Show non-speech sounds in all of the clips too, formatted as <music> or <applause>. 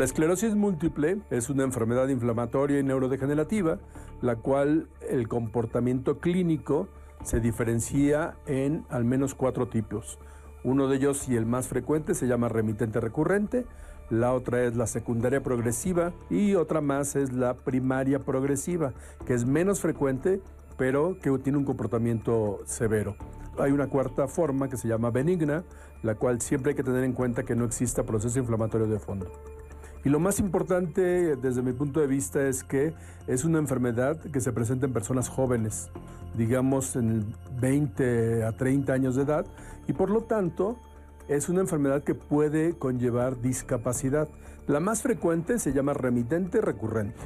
La esclerosis múltiple es una enfermedad inflamatoria y neurodegenerativa, la cual el comportamiento clínico se diferencia en al menos cuatro tipos. Uno de ellos y el más frecuente se llama remitente recurrente, la otra es la secundaria progresiva y otra más es la primaria progresiva, que es menos frecuente pero que tiene un comportamiento severo. Hay una cuarta forma que se llama benigna, la cual siempre hay que tener en cuenta que no exista proceso inflamatorio de fondo. Y lo más importante desde mi punto de vista es que es una enfermedad que se presenta en personas jóvenes, digamos en 20 a 30 años de edad, y por lo tanto es una enfermedad que puede conllevar discapacidad. La más frecuente se llama remitente recurrente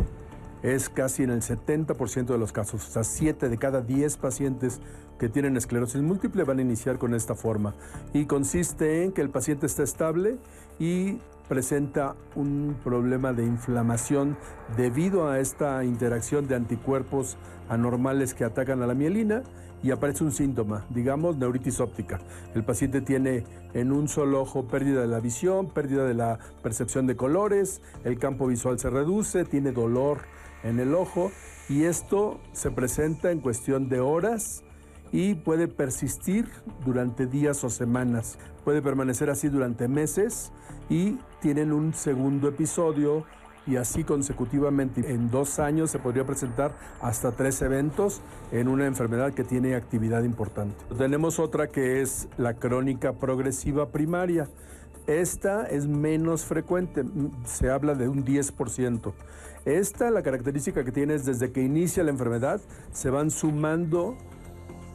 es casi en el 70% de los casos. O sea, 7 de cada 10 pacientes que tienen esclerosis múltiple van a iniciar con esta forma. Y consiste en que el paciente está estable y presenta un problema de inflamación debido a esta interacción de anticuerpos anormales que atacan a la mielina y aparece un síntoma, digamos neuritis óptica. El paciente tiene en un solo ojo pérdida de la visión, pérdida de la percepción de colores, el campo visual se reduce, tiene dolor en el ojo y esto se presenta en cuestión de horas y puede persistir durante días o semanas. Puede permanecer así durante meses y tienen un segundo episodio y así consecutivamente. En dos años se podría presentar hasta tres eventos en una enfermedad que tiene actividad importante. Tenemos otra que es la crónica progresiva primaria. Esta es menos frecuente, se habla de un 10%. Esta, la característica que tiene es desde que inicia la enfermedad, se van sumando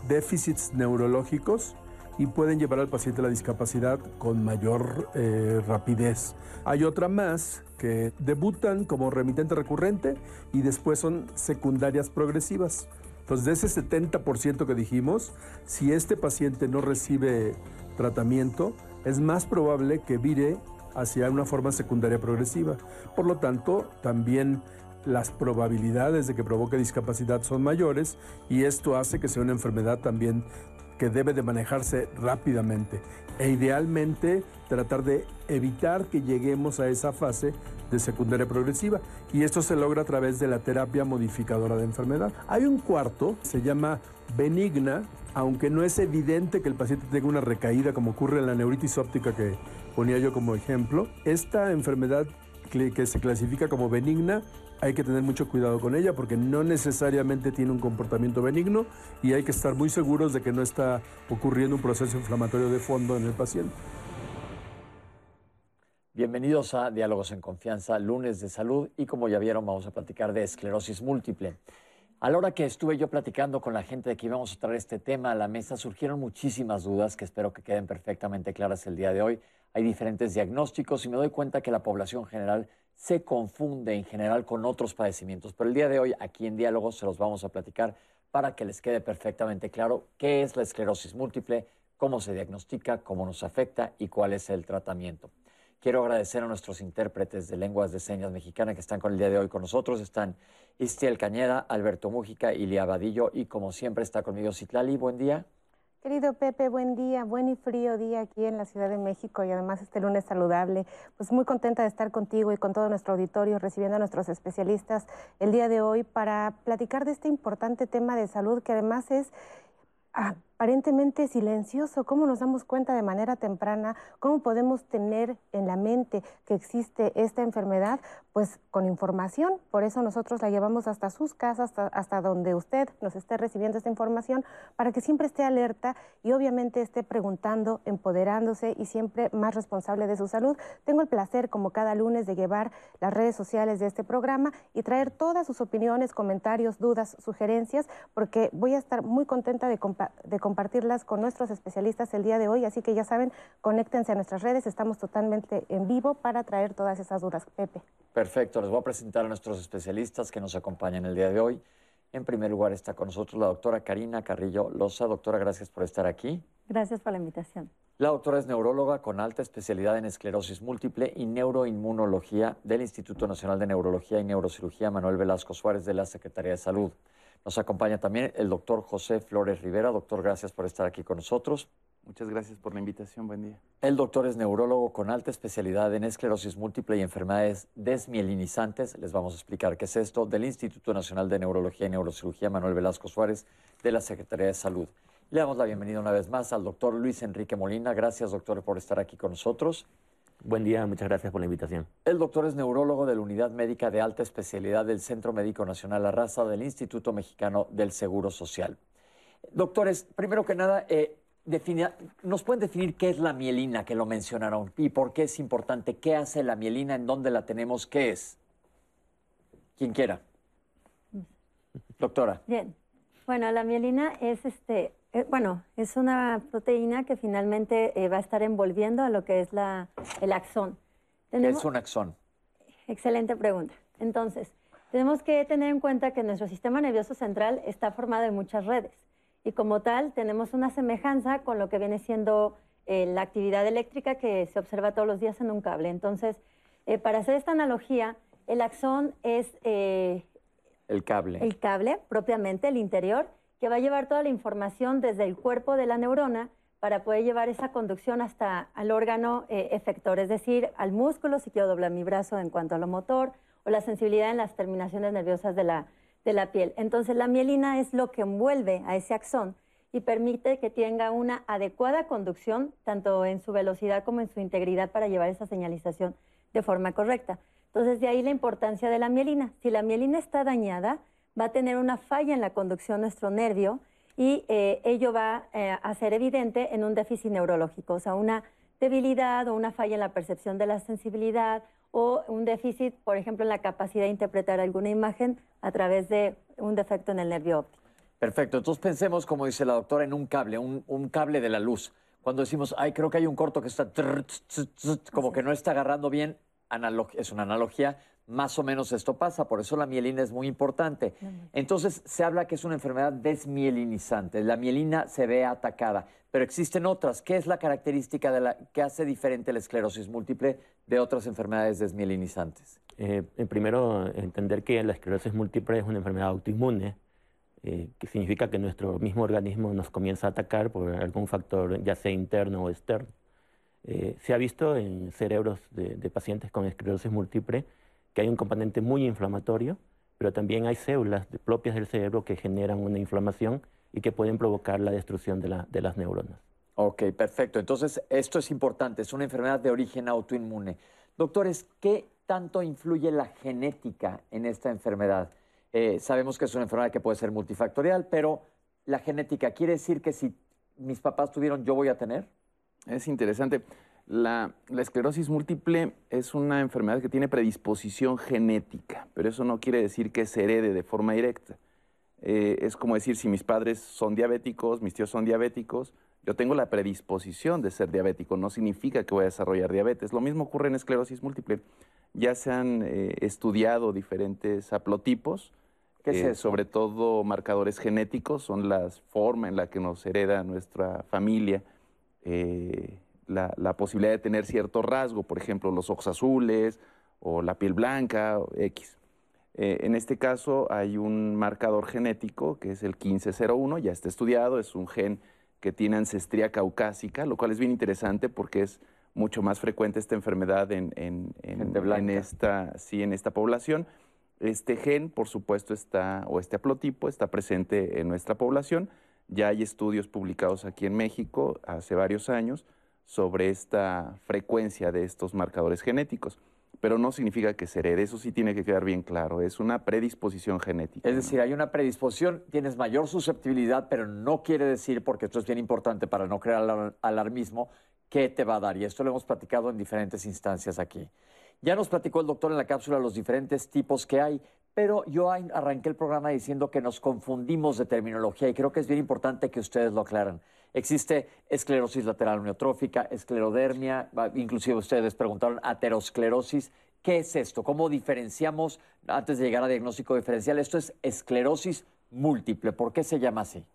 déficits neurológicos y pueden llevar al paciente la discapacidad con mayor eh, rapidez. Hay otra más que debutan como remitente recurrente y después son secundarias progresivas. Entonces, de ese 70% que dijimos, si este paciente no recibe tratamiento, es más probable que vire hacia una forma secundaria progresiva. Por lo tanto, también las probabilidades de que provoque discapacidad son mayores y esto hace que sea una enfermedad también que debe de manejarse rápidamente e idealmente tratar de evitar que lleguemos a esa fase de secundaria progresiva y esto se logra a través de la terapia modificadora de enfermedad. Hay un cuarto, se llama benigna, aunque no es evidente que el paciente tenga una recaída como ocurre en la neuritis óptica que ponía yo como ejemplo. Esta enfermedad que se clasifica como benigna, hay que tener mucho cuidado con ella porque no necesariamente tiene un comportamiento benigno y hay que estar muy seguros de que no está ocurriendo un proceso inflamatorio de fondo en el paciente. Bienvenidos a Diálogos en Confianza, lunes de salud y como ya vieron vamos a platicar de esclerosis múltiple. A la hora que estuve yo platicando con la gente de que íbamos a traer este tema a la mesa, surgieron muchísimas dudas que espero que queden perfectamente claras el día de hoy hay diferentes diagnósticos y me doy cuenta que la población general se confunde en general con otros padecimientos. Pero el día de hoy, aquí en Diálogos, se los vamos a platicar para que les quede perfectamente claro qué es la esclerosis múltiple, cómo se diagnostica, cómo nos afecta y cuál es el tratamiento. Quiero agradecer a nuestros intérpretes de lenguas de señas mexicana que están con el día de hoy con nosotros. Están Istiel Cañeda, Alberto Mújica, Ilia Vadillo y como siempre está conmigo Citlali. Buen día. Querido Pepe, buen día, buen y frío día aquí en la Ciudad de México y además este lunes saludable. Pues muy contenta de estar contigo y con todo nuestro auditorio recibiendo a nuestros especialistas el día de hoy para platicar de este importante tema de salud que además es aparentemente silencioso, cómo nos damos cuenta de manera temprana, cómo podemos tener en la mente que existe esta enfermedad, pues con información. Por eso nosotros la llevamos hasta sus casas, hasta, hasta donde usted nos esté recibiendo esta información, para que siempre esté alerta y obviamente esté preguntando, empoderándose y siempre más responsable de su salud. Tengo el placer, como cada lunes, de llevar las redes sociales de este programa y traer todas sus opiniones, comentarios, dudas, sugerencias, porque voy a estar muy contenta de, de compartirlas con nuestros especialistas el día de hoy. Así que ya saben, conéctense a nuestras redes, estamos totalmente en vivo para traer todas esas dudas. Pepe. Perfecto, les voy a presentar a nuestros especialistas que nos acompañan el día de hoy. En primer lugar está con nosotros la doctora Karina Carrillo Loza. Doctora, gracias por estar aquí. Gracias por la invitación. La doctora es neuróloga con alta especialidad en esclerosis múltiple y neuroinmunología del Instituto Nacional de Neurología y Neurocirugía Manuel Velasco Suárez de la Secretaría de Salud. Nos acompaña también el doctor José Flores Rivera. Doctor, gracias por estar aquí con nosotros. Muchas gracias por la invitación. Buen día. El doctor es neurólogo con alta especialidad en esclerosis múltiple y enfermedades desmielinizantes. Les vamos a explicar qué es esto del Instituto Nacional de Neurología y Neurocirugía Manuel Velasco Suárez de la Secretaría de Salud. Le damos la bienvenida una vez más al doctor Luis Enrique Molina. Gracias, doctor, por estar aquí con nosotros. Buen día, muchas gracias por la invitación. El doctor es neurólogo de la Unidad Médica de Alta Especialidad del Centro Médico Nacional La Raza del Instituto Mexicano del Seguro Social. Doctores, primero que nada, eh, ¿nos pueden definir qué es la mielina que lo mencionaron y por qué es importante? ¿Qué hace la mielina? ¿En dónde la tenemos? ¿Qué es? Quien quiera. Doctora. Bien. Bueno, la mielina es este, eh, bueno, es una proteína que finalmente eh, va a estar envolviendo a lo que es la, el axón. ¿Qué es un axón? Excelente pregunta. Entonces, tenemos que tener en cuenta que nuestro sistema nervioso central está formado de muchas redes y como tal tenemos una semejanza con lo que viene siendo eh, la actividad eléctrica que se observa todos los días en un cable. Entonces, para hacer esta analogía, el axón es... el cable. El cable, propiamente, el interior, que va a llevar toda la información desde el cuerpo de la neurona para poder llevar esa conducción hasta al órgano eh, efector, es decir, al músculo, si quiero doblar mi brazo en cuanto a lo motor, o la sensibilidad en las terminaciones nerviosas de la, de la piel. Entonces, la mielina es lo que envuelve a ese axón y permite que tenga una adecuada conducción, tanto en su velocidad como en su integridad, para llevar esa señalización de forma correcta. Entonces, de ahí la importancia de la mielina. Si la mielina está dañada, va a tener una falla en la conducción de nuestro nervio y eh, ello va eh, a ser evidente en un déficit neurológico, o sea, una debilidad o una falla en la percepción de la sensibilidad o un déficit, por ejemplo, en la capacidad de interpretar alguna imagen a través de un defecto en el nervio óptico. Perfecto, entonces pensemos, como dice la doctora, en un cable, un, un cable de la luz. Cuando decimos, ay, creo que hay un corto que está, como que no está agarrando bien, es una analogía, más o menos esto pasa, por eso la mielina es muy importante. Entonces se habla que es una enfermedad desmielinizante, la mielina se ve atacada, pero existen otras. ¿Qué es la característica de la que hace diferente la esclerosis múltiple de otras enfermedades desmielinizantes? Eh, primero, entender que la esclerosis múltiple es una enfermedad autoinmune, eh, que significa que nuestro mismo organismo nos comienza a atacar por algún factor, ya sea interno o externo. Eh, se ha visto en cerebros de pacientes con esclerosis múltiple que hay un componente muy inflamatorio, pero también hay células propias del cerebro que generan una inflamación y que pueden provocar la destrucción de, de las neuronas. Ok, perfecto. Entonces, esto es importante, es una enfermedad de origen autoinmune. Doctores, ¿qué tanto influye la genética en esta enfermedad? Eh, sabemos que es una enfermedad que puede ser multifactorial, pero la genética, ¿quiere decir que si mis papás tuvieron, yo voy a tener? Es interesante. La, esclerosis múltiple es una enfermedad que tiene predisposición genética, pero eso no quiere decir que se herede de forma directa. Eh, es como decir, si mis padres son diabéticos, mis tíos son diabéticos, yo tengo la predisposición de ser diabético, no significa que voy a desarrollar diabetes. Lo mismo ocurre en esclerosis múltiple. Ya se han eh, estudiado diferentes haplotipos, eh, sobre todo marcadores genéticos, son la forma en la que nos hereda nuestra familia la, posibilidad de tener cierto rasgo, por ejemplo, los ojos azules o la piel blanca, o X. Eh, en este caso hay un marcador genético que es el 1501, ya está estudiado, es un gen que tiene ancestría caucásica, lo cual es bien interesante porque es mucho más frecuente esta enfermedad en, en, esta, sí, en esta población. Este gen, por supuesto, está, o este haplotipo está presente en nuestra población. Ya hay estudios publicados aquí en México hace varios años sobre esta frecuencia de estos marcadores genéticos. Pero no significa que se herede, eso sí tiene que quedar bien claro, es una predisposición genética. Es decir, hay una predisposición, tienes mayor susceptibilidad, pero no quiere decir, porque esto es bien importante para no crear alarmismo, qué te va a dar. Y esto lo hemos platicado en diferentes instancias aquí. Ya nos platicó el doctor en la cápsula los diferentes tipos que hay, pero yo arranqué el programa diciendo que nos confundimos de terminología y creo que es bien importante que ustedes lo aclaran. Existe esclerosis lateral neotrófica, esclerodermia, inclusive ustedes preguntaron aterosclerosis. ¿Qué es esto? ¿Cómo diferenciamos, antes de llegar a diagnóstico diferencial, esto es esclerosis múltiple? ¿Por qué se llama así?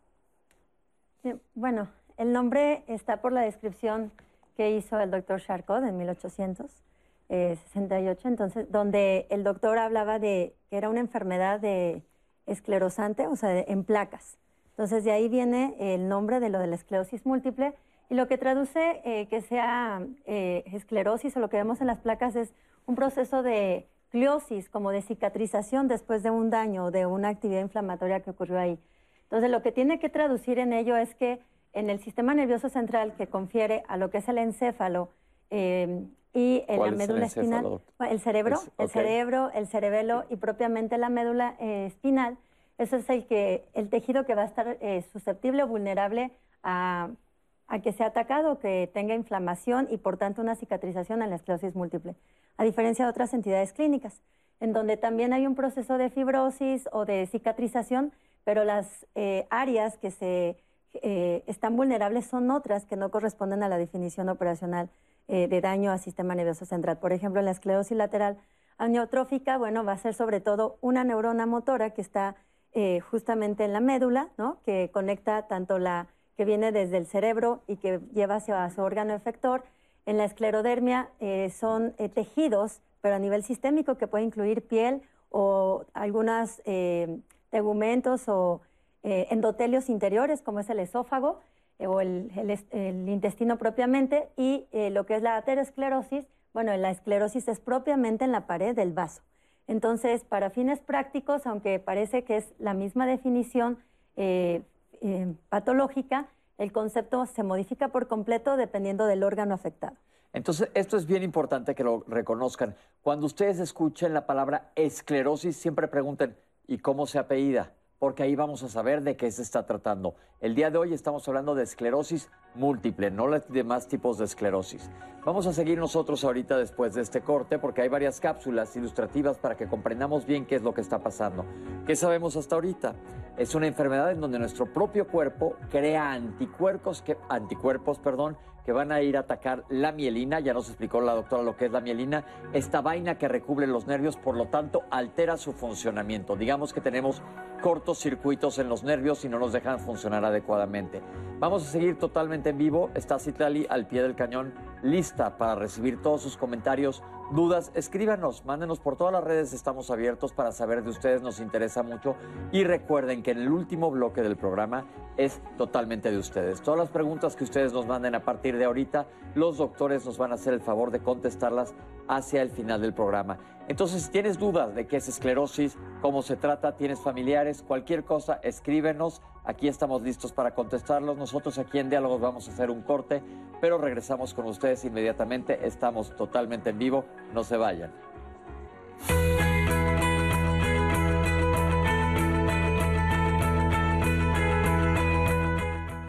bueno, el nombre está por la descripción que hizo el doctor Charcot en 1868, entonces, donde el doctor hablaba de que era una enfermedad de esclerosante, o sea, en placas. Entonces, de ahí viene el nombre de lo de la esclerosis múltiple. Y lo que traduce eh, que sea eh, esclerosis o lo que vemos en las placas es un proceso de cliosis, como de cicatrización después de un daño o de una actividad inflamatoria que ocurrió ahí. Entonces, lo que tiene que traducir en ello es que en el sistema nervioso central que confiere a lo que es el encéfalo eh, y en la médula espinal, el cerebro, el cerebro, el cerebelo y propiamente la médula espinal, eso es el, que, el tejido que va a estar susceptible o vulnerable a a que sea atacado, que tenga inflamación y por tanto una cicatrización en la esclerosis múltiple, a diferencia de otras entidades clínicas, en donde también hay un proceso de fibrosis o de cicatrización, pero las eh, áreas que se eh, están vulnerables son otras que no corresponden a la definición operacional eh, de daño al sistema nervioso central. Por ejemplo, en la esclerosis lateral amiotrófica, bueno, va a ser sobre todo una neurona motora que está justamente en la médula, ¿no? que conecta tanto la que viene desde el cerebro y que lleva hacia su órgano efector. En la esclerodermia eh, son eh, tejidos, pero a nivel sistémico, que puede incluir piel o algunos eh, tegumentos o endotelios interiores, como es el esófago o el, el, intestino propiamente, y lo que es la aterosclerosis, bueno, la esclerosis es propiamente en la pared del vaso. Entonces, para fines prácticos, aunque parece que es la misma definición, eh, patológica, el concepto se modifica por completo dependiendo del órgano afectado. Entonces, esto es bien importante que lo reconozcan. Cuando ustedes escuchen la palabra esclerosis, siempre pregunten, ¿y cómo se apellida? Porque ahí vamos a saber de qué se está tratando. El día de hoy estamos hablando de esclerosis múltiple, no los demás tipos de esclerosis. Vamos a seguir nosotros ahorita después de este corte porque hay varias cápsulas ilustrativas para que comprendamos bien qué es lo que está pasando. ¿Qué sabemos hasta ahorita? Es una enfermedad en donde nuestro propio cuerpo crea anticuerpos que, anticuerpos, perdón, que van a ir a atacar la mielina, ya nos explicó la doctora lo que es la mielina, esta vaina que recubre los nervios, por lo tanto altera su funcionamiento. Digamos que tenemos cortos circuitos en los nervios y no nos dejan funcionar adecuadamente. Vamos a seguir totalmente en vivo, está Citlali al pie del cañón, lista para recibir todos sus comentarios, dudas, escríbanos, mándenos por todas las redes, estamos abiertos para saber de ustedes, nos interesa mucho y recuerden que en el último bloque del programa es totalmente de ustedes. Todas las preguntas que ustedes nos manden a partir de ahorita, los doctores nos van a hacer el favor de contestarlas hacia el final del programa. Entonces, si tienes dudas de qué es esclerosis, cómo se trata, tienes familiares, cualquier cosa, escríbenos. Aquí estamos listos para contestarlos. Nosotros aquí en Diálogos vamos a hacer un corte, pero regresamos con ustedes inmediatamente. Estamos totalmente en vivo. No se vayan.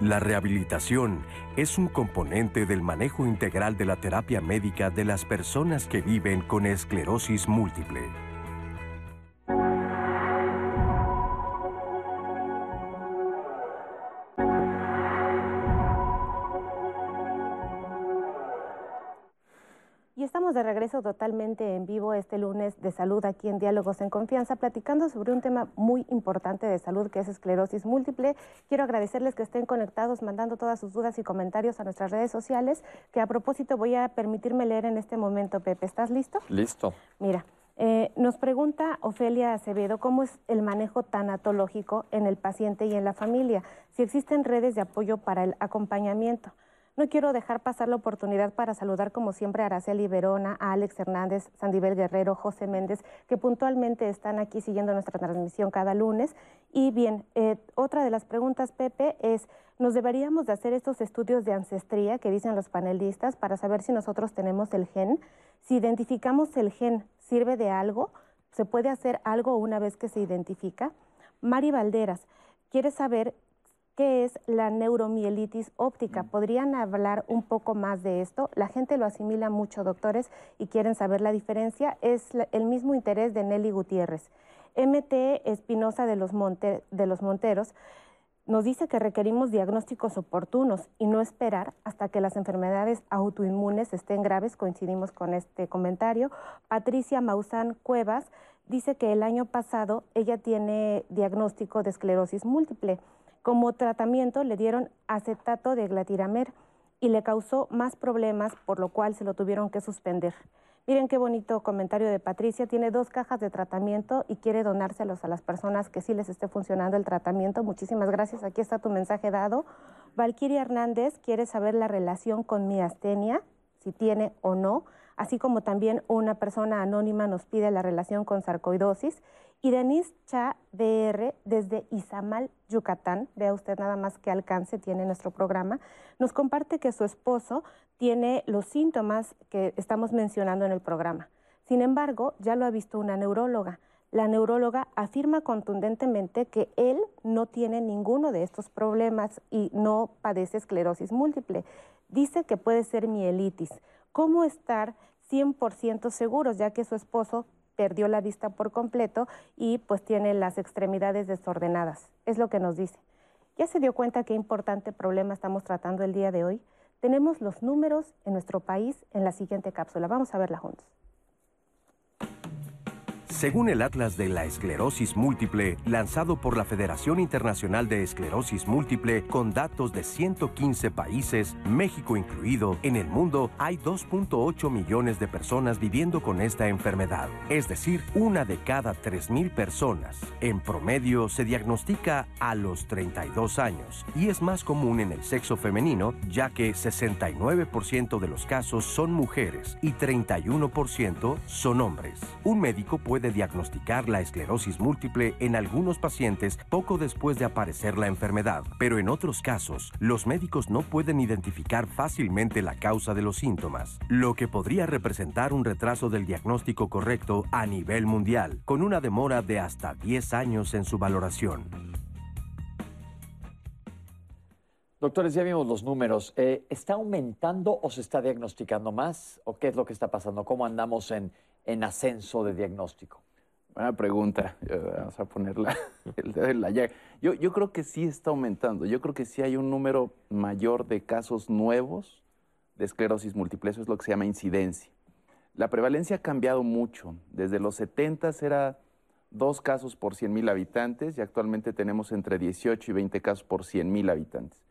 La rehabilitación es un componente del manejo integral de la terapia médica de las personas que viven con esclerosis múltiple. De regreso totalmente en vivo este lunes de salud aquí en Diálogos en Confianza, platicando sobre un tema muy importante de salud que es esclerosis múltiple. Quiero agradecerles que estén conectados, mandando todas sus dudas y comentarios a nuestras redes sociales, que a propósito voy a permitirme leer en este momento. Pepe, ¿estás listo? Listo. Mira, eh, nos pregunta Ofelia Acevedo cómo es el manejo tanatológico en el paciente y en la familia, si existen redes de apoyo para el acompañamiento. No quiero dejar pasar la oportunidad para saludar como siempre a Araceli Verona, a Alex Hernández, Sandivel Guerrero, José Méndez, que puntualmente están aquí siguiendo nuestra transmisión cada lunes. Y bien, eh, otra de las preguntas, Pepe, es, ¿nos deberíamos de hacer estos estudios de ancestría que dicen los panelistas para saber si nosotros tenemos el gen? Si identificamos el gen, ¿sirve de algo? ¿Se puede hacer algo una vez que se identifica? Mari Valderas, quiere saber ¿Qué es la neuromielitis óptica? Mm. ¿Podrían hablar un poco más de esto? La gente lo asimila mucho, doctores, y quieren saber la diferencia. Es el mismo interés de Nelly Gutiérrez. MT Espinosa de, los de los Monteros nos dice que requerimos diagnósticos oportunos y no esperar hasta que las enfermedades autoinmunes estén graves. Coincidimos con este comentario. Patricia Maussan Cuevas dice que el año pasado ella tiene diagnóstico de esclerosis múltiple como tratamiento le dieron acetato de glatiramer y le causó más problemas, por lo cual se lo tuvieron que suspender. Miren qué bonito comentario de Patricia. Tiene dos cajas de tratamiento y quiere donárselos a las personas que sí les esté funcionando el tratamiento. Muchísimas gracias. Aquí está tu mensaje dado Valquiria Hernández quiere saber la relación con miastenia, si tiene o no, así como también una persona anónima nos pide la relación con sarcoidosis. Y Denise Cha DR desde Izamal, Yucatán, vea usted nada más qué alcance tiene nuestro programa, nos comparte que su esposo tiene los síntomas que estamos mencionando en el programa. Sin embargo, ya lo ha visto una neuróloga. La neuróloga afirma contundentemente que él no tiene ninguno de estos problemas y no padece esclerosis múltiple. Dice que puede ser mielitis. ¿Cómo estar 100% seguros, ya que su esposo perdió la vista por completo y pues tiene las extremidades desordenadas? Es lo que nos dice. ¿Ya se dio cuenta qué importante problema estamos tratando el día de hoy? Tenemos los números en nuestro país en la siguiente cápsula. Vamos a verla juntos. Según el Atlas de la Esclerosis Múltiple, lanzado por la Federación Internacional de Esclerosis Múltiple, con datos de 115 países, México incluido, en el mundo hay 2.8 millones de personas viviendo con esta enfermedad, es decir, una de cada 3.000 personas. En promedio se diagnostica a los 32 años y es más común en el sexo femenino, ya que 69% de los casos son mujeres y 31% son hombres. Un médico puede diagnosticar la esclerosis múltiple en algunos pacientes poco después de aparecer la enfermedad, pero en otros casos, los médicos no pueden identificar fácilmente la causa de los síntomas, lo que podría representar un retraso del diagnóstico correcto a nivel mundial, con una demora de hasta 10 años en su valoración. Doctores, ya vimos los números. Eh, ¿Está aumentando o se está diagnosticando más? ¿O qué es lo que está pasando? ¿Cómo andamos en, en ascenso de diagnóstico? Buena pregunta. Vamos a ponerla <laughs> la. Yo, creo que sí está aumentando. Yo creo que sí hay un número mayor de casos nuevos de esclerosis múltiple. Eso es lo que se llama incidencia. La prevalencia ha cambiado mucho. Desde los 70 era dos casos por 100 mil habitantes y actualmente tenemos entre 18 y 20 casos por 100 mil habitantes.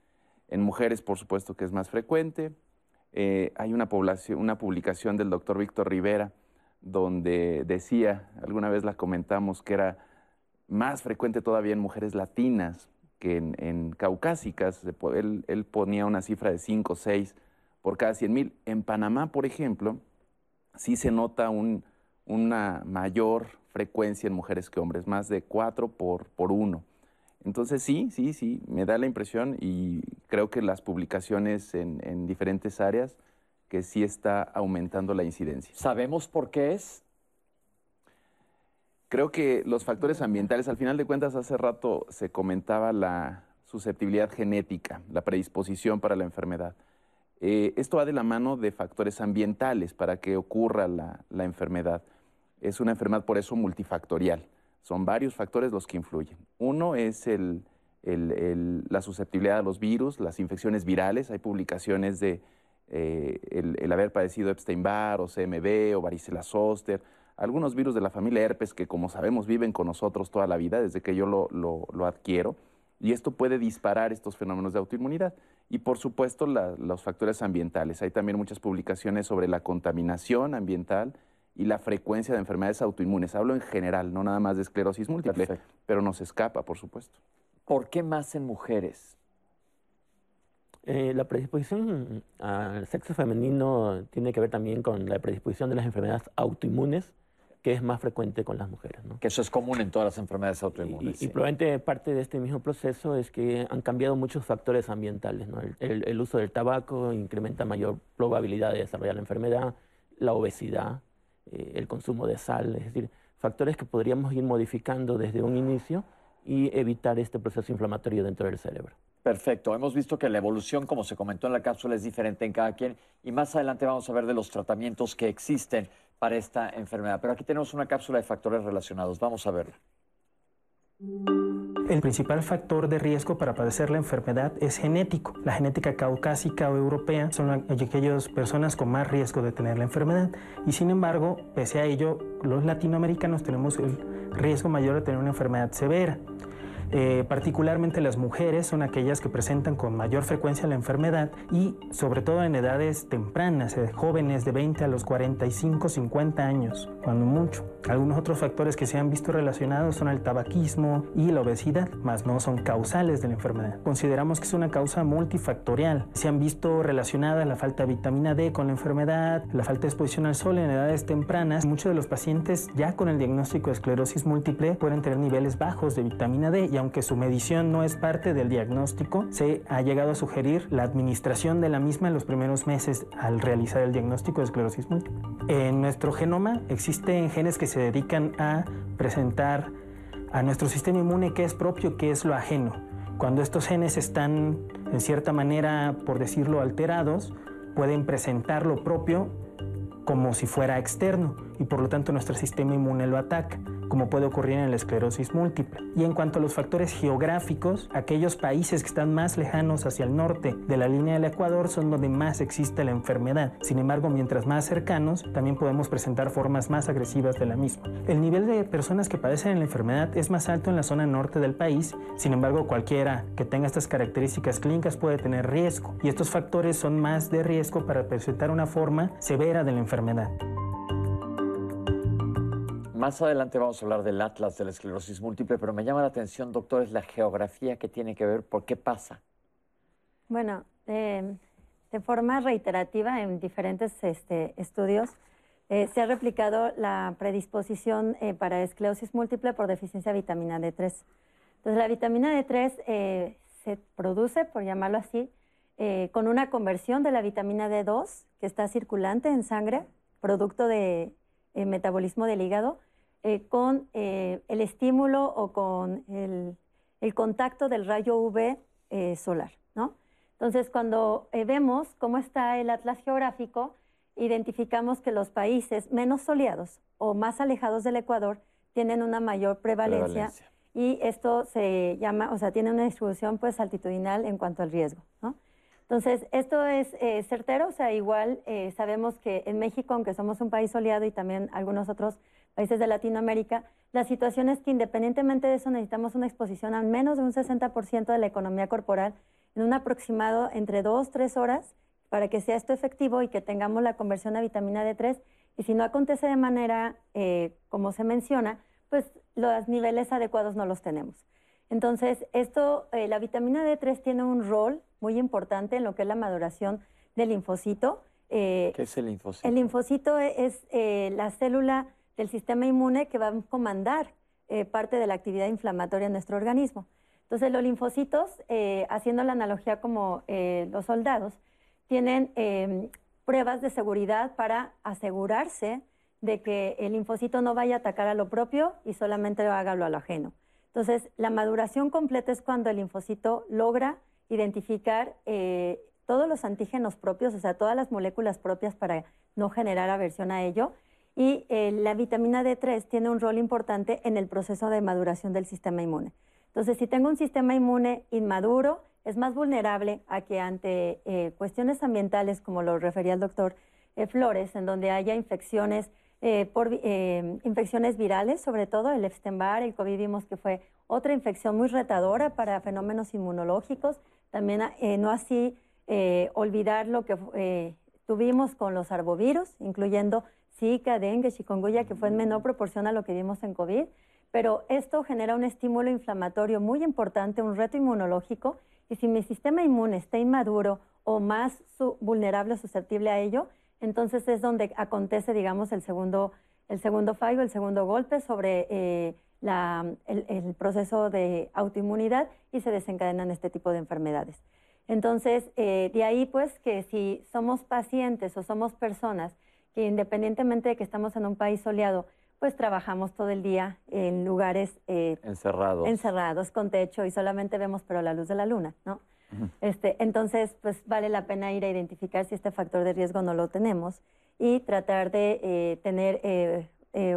En mujeres, por supuesto, que es más frecuente. Eh, hay una publicación del doctor Víctor Rivera donde decía, alguna vez la comentamos, que era más frecuente todavía en mujeres latinas que en, caucásicas. Él, él, ponía una cifra de 5 o 6 por cada 100 mil. En Panamá, por ejemplo, sí se nota una mayor frecuencia en mujeres que hombres, más de 4 por, por 1. Entonces sí, sí, sí, me da la impresión y creo que las publicaciones en, en diferentes áreas que sí está aumentando la incidencia. ¿Sabemos por qué es? Creo que los factores ambientales, al final de cuentas, hace rato se comentaba la susceptibilidad genética, la predisposición para la enfermedad. Eh, esto va de la mano de factores ambientales para que ocurra la, enfermedad. Es una enfermedad por eso multifactorial. Son varios factores los que influyen. Uno es la susceptibilidad a los virus, las infecciones virales. Hay publicaciones de eh, el, haber padecido Epstein-Barr o CMV o varicela zoster, algunos virus de la familia herpes que como sabemos viven con nosotros toda la vida desde que yo lo, adquiero y esto puede disparar estos fenómenos de autoinmunidad. Y por supuesto los factores ambientales. Hay también muchas publicaciones sobre la contaminación ambiental y la frecuencia de enfermedades autoinmunes. Hablo en general, no nada más de esclerosis múltiple, pero nos escapa, por supuesto. ¿Por qué más en mujeres? Eh, la predisposición al sexo femenino tiene que ver también con la predisposición de las enfermedades autoinmunes, que es más frecuente con las mujeres. Que eso es común en todas las enfermedades autoinmunes. Y, probablemente parte de este mismo proceso es que han cambiado muchos factores ambientales. El, uso del tabaco incrementa mayor probabilidad de desarrollar la enfermedad, la obesidad, eh, el consumo de sal, es decir, factores que podríamos ir modificando desde un inicio y evitar este proceso inflamatorio dentro del cerebro. Perfecto. Hemos visto que la evolución, como se comentó en la cápsula, es diferente en cada quien y más adelante vamos a ver de los tratamientos que existen para esta enfermedad. Pero aquí tenemos una cápsula de factores relacionados. Vamos a verla. El principal factor de riesgo para padecer la enfermedad es genético. La genética caucásica o europea son aquellas personas con más riesgo de tener la enfermedad. Y sin embargo, pese a ello, los latinoamericanos tenemos el riesgo mayor de tener una enfermedad severa. Eh, particularmente las mujeres son aquellas que presentan con mayor frecuencia la enfermedad y sobre todo en edades tempranas, eh, jóvenes de 20 a los 45, 50 años, cuando mucho. Algunos otros factores que se han visto relacionados son el tabaquismo y la obesidad, mas no son causales de la enfermedad. Consideramos que es una causa multifactorial. Se han visto relacionadas la falta de vitamina D con la enfermedad, la falta de exposición al sol en edades tempranas. Muchos de los pacientes ya con el diagnóstico de esclerosis múltiple pueden tener niveles bajos de vitamina D y aunque su medición no es parte del diagnóstico, se ha llegado a sugerir la administración de la misma en los primeros meses al realizar el diagnóstico de esclerosis múltiple. En nuestro genoma existen genes que se dedican a presentar a nuestro sistema inmune qué es propio, qué es lo ajeno. Cuando estos genes están en cierta manera, por decirlo, alterados, pueden presentar lo propio como si fuera externo y por lo tanto nuestro sistema inmune lo ataca como puede ocurrir en la esclerosis múltiple. Y en cuanto a los factores geográficos, aquellos países que están más lejanos hacia el norte de la línea del Ecuador son donde más existe la enfermedad. Sin embargo, mientras más cercanos, también podemos presentar formas más agresivas de la misma. El nivel de personas que padecen la enfermedad es más alto en la zona norte del país, sin embargo, cualquiera que tenga estas características clínicas puede tener riesgo, y estos factores son más de riesgo para presentar una forma severa de la enfermedad. Más adelante vamos a hablar del atlas de la esclerosis múltiple, pero me llama la atención, doctor, es la geografía que tiene que ver por qué pasa. Bueno, de forma reiterativa en diferentes este, estudios eh, se ha replicado la predisposición eh, para esclerosis múltiple por deficiencia de vitamina D3. Entonces, la vitamina D3 eh, se produce, por llamarlo así, con una conversión de la vitamina D2 que está circulante en sangre, producto de metabolismo del hígado, eh, con eh, el estímulo o con el, contacto del rayo UV eh, solar. ¿no? Entonces, cuando vemos cómo está el atlas geográfico, identificamos que los países menos soleados o más alejados del Ecuador tienen una mayor prevalencia, y esto se llama, o sea, tiene una distribución pues altitudinal en cuanto al riesgo. ¿no? Entonces, esto es certero, o sea, igual sabemos que en México, aunque somos un país soleado y también algunos otros países de Latinoamérica, la situación es que independientemente de eso necesitamos una exposición al menos de un 60% de la economía corporal en un aproximado entre 2, 3 horas para que sea esto efectivo y que tengamos la conversión a vitamina D3. Y si no acontece de manera eh, como se menciona, pues los niveles adecuados no los tenemos. Entonces, esto, eh, la vitamina D3 tiene un rol muy importante en lo que es la maduración del linfocito. Eh, ¿Qué es el linfocito? El linfocito es la célula del sistema inmune que va a comandar eh, parte de la actividad inflamatoria en nuestro organismo. Entonces, los linfocitos, eh, haciendo la analogía como eh, los soldados, tienen em, pruebas de seguridad para asegurarse de que el linfocito no vaya a atacar a lo propio y solamente haga a lo ajeno. Entonces, la maduración completa es cuando el linfocito logra identificar todos los antígenos propios, o sea, todas las moléculas propias para no generar aversión a ello, y eh, la vitamina D3 tiene un rol importante en el proceso de maduración del sistema inmune. Entonces, si tengo un sistema inmune inmaduro, es más vulnerable a que ante eh, cuestiones ambientales, como lo refería el doctor eh, Flores, en donde haya infecciones, por, infecciones virales, sobre todo el Epstein-Barr, el COVID vimos que fue otra infección muy retadora para fenómenos inmunológicos. También no así olvidar lo que tuvimos con los arbovirus, incluyendo Zika, dengue, chikungunya, que fue en menor proporción a lo que vimos en COVID, pero esto genera un estímulo inflamatorio muy importante, un reto inmunológico, y si mi sistema inmune está inmaduro o más vulnerable o susceptible a ello, entonces es donde acontece, digamos, el segundo, el segundo fallo, el segundo golpe sobre eh, el, proceso de autoinmunidad y se desencadenan este tipo de enfermedades. Entonces, eh, de ahí pues que si somos pacientes o somos personas que independientemente de que estamos en un país soleado, pues trabajamos todo el día en lugares eh, encerrados. encerrados, con techo y solamente vemos pero la luz de la luna, ¿no? este, entonces, pues vale la pena ir a identificar si este factor de riesgo no lo tenemos y tratar de eh, tener eh,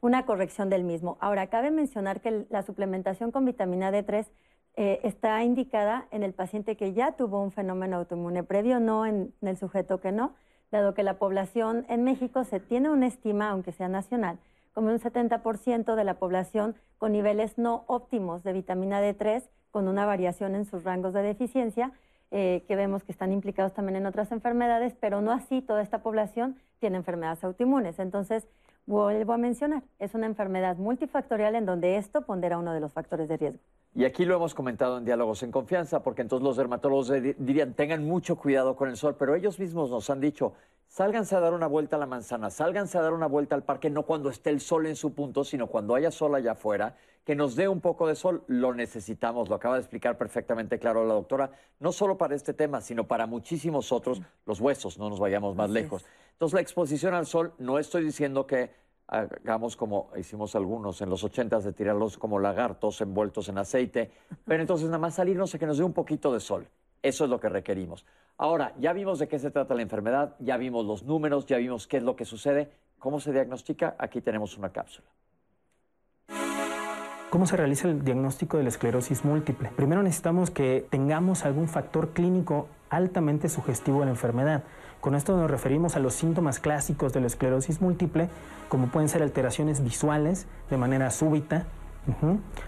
una corrección del mismo. Ahora, cabe mencionar que la suplementación con vitamina D3 está indicada en el paciente que ya tuvo un fenómeno autoinmune previo, no en el sujeto que no, dado que la población en México se tiene una estima, aunque sea nacional, como un 70% de la población con niveles no óptimos de vitamina D3, con una variación en sus rangos de deficiencia, eh, que vemos que están implicados también en otras enfermedades, pero no así toda esta población tiene enfermedades autoinmunes. Entonces, vuelvo a mencionar, es una enfermedad multifactorial en donde esto pondera uno de los factores de riesgo. Y aquí lo hemos comentado en Diálogos en Confianza, porque entonces los dermatólogos dirían, tengan mucho cuidado con el sol, pero ellos mismos nos han dicho, sálganse a dar una vuelta a la manzana, sálganse a dar una vuelta al parque, no cuando esté el sol en su punto, sino cuando haya sol allá afuera, que nos dé un poco de sol, lo necesitamos, lo acaba de explicar perfectamente claro la doctora, no solo para este tema, sino para muchísimos otros, los huesos, no nos vayamos más lejos. Entonces la exposición al sol, no estoy diciendo que hagamos como hicimos algunos en los ochentas de tirarlos como lagartos envueltos en aceite, <laughs> pero entonces nada más salirnos a que nos dé un poquito de sol. Eso es lo que requerimos. Ahora, ya vimos de qué se trata la enfermedad, ya vimos los números, ya vimos qué es lo que sucede, cómo se diagnostica. Aquí tenemos una cápsula. ¿Cómo se realiza el diagnóstico de la esclerosis múltiple? Primero necesitamos que tengamos algún factor clínico altamente sugestivo de la enfermedad. Con esto nos referimos a los síntomas clásicos de la esclerosis múltiple, como pueden ser alteraciones visuales de manera súbita,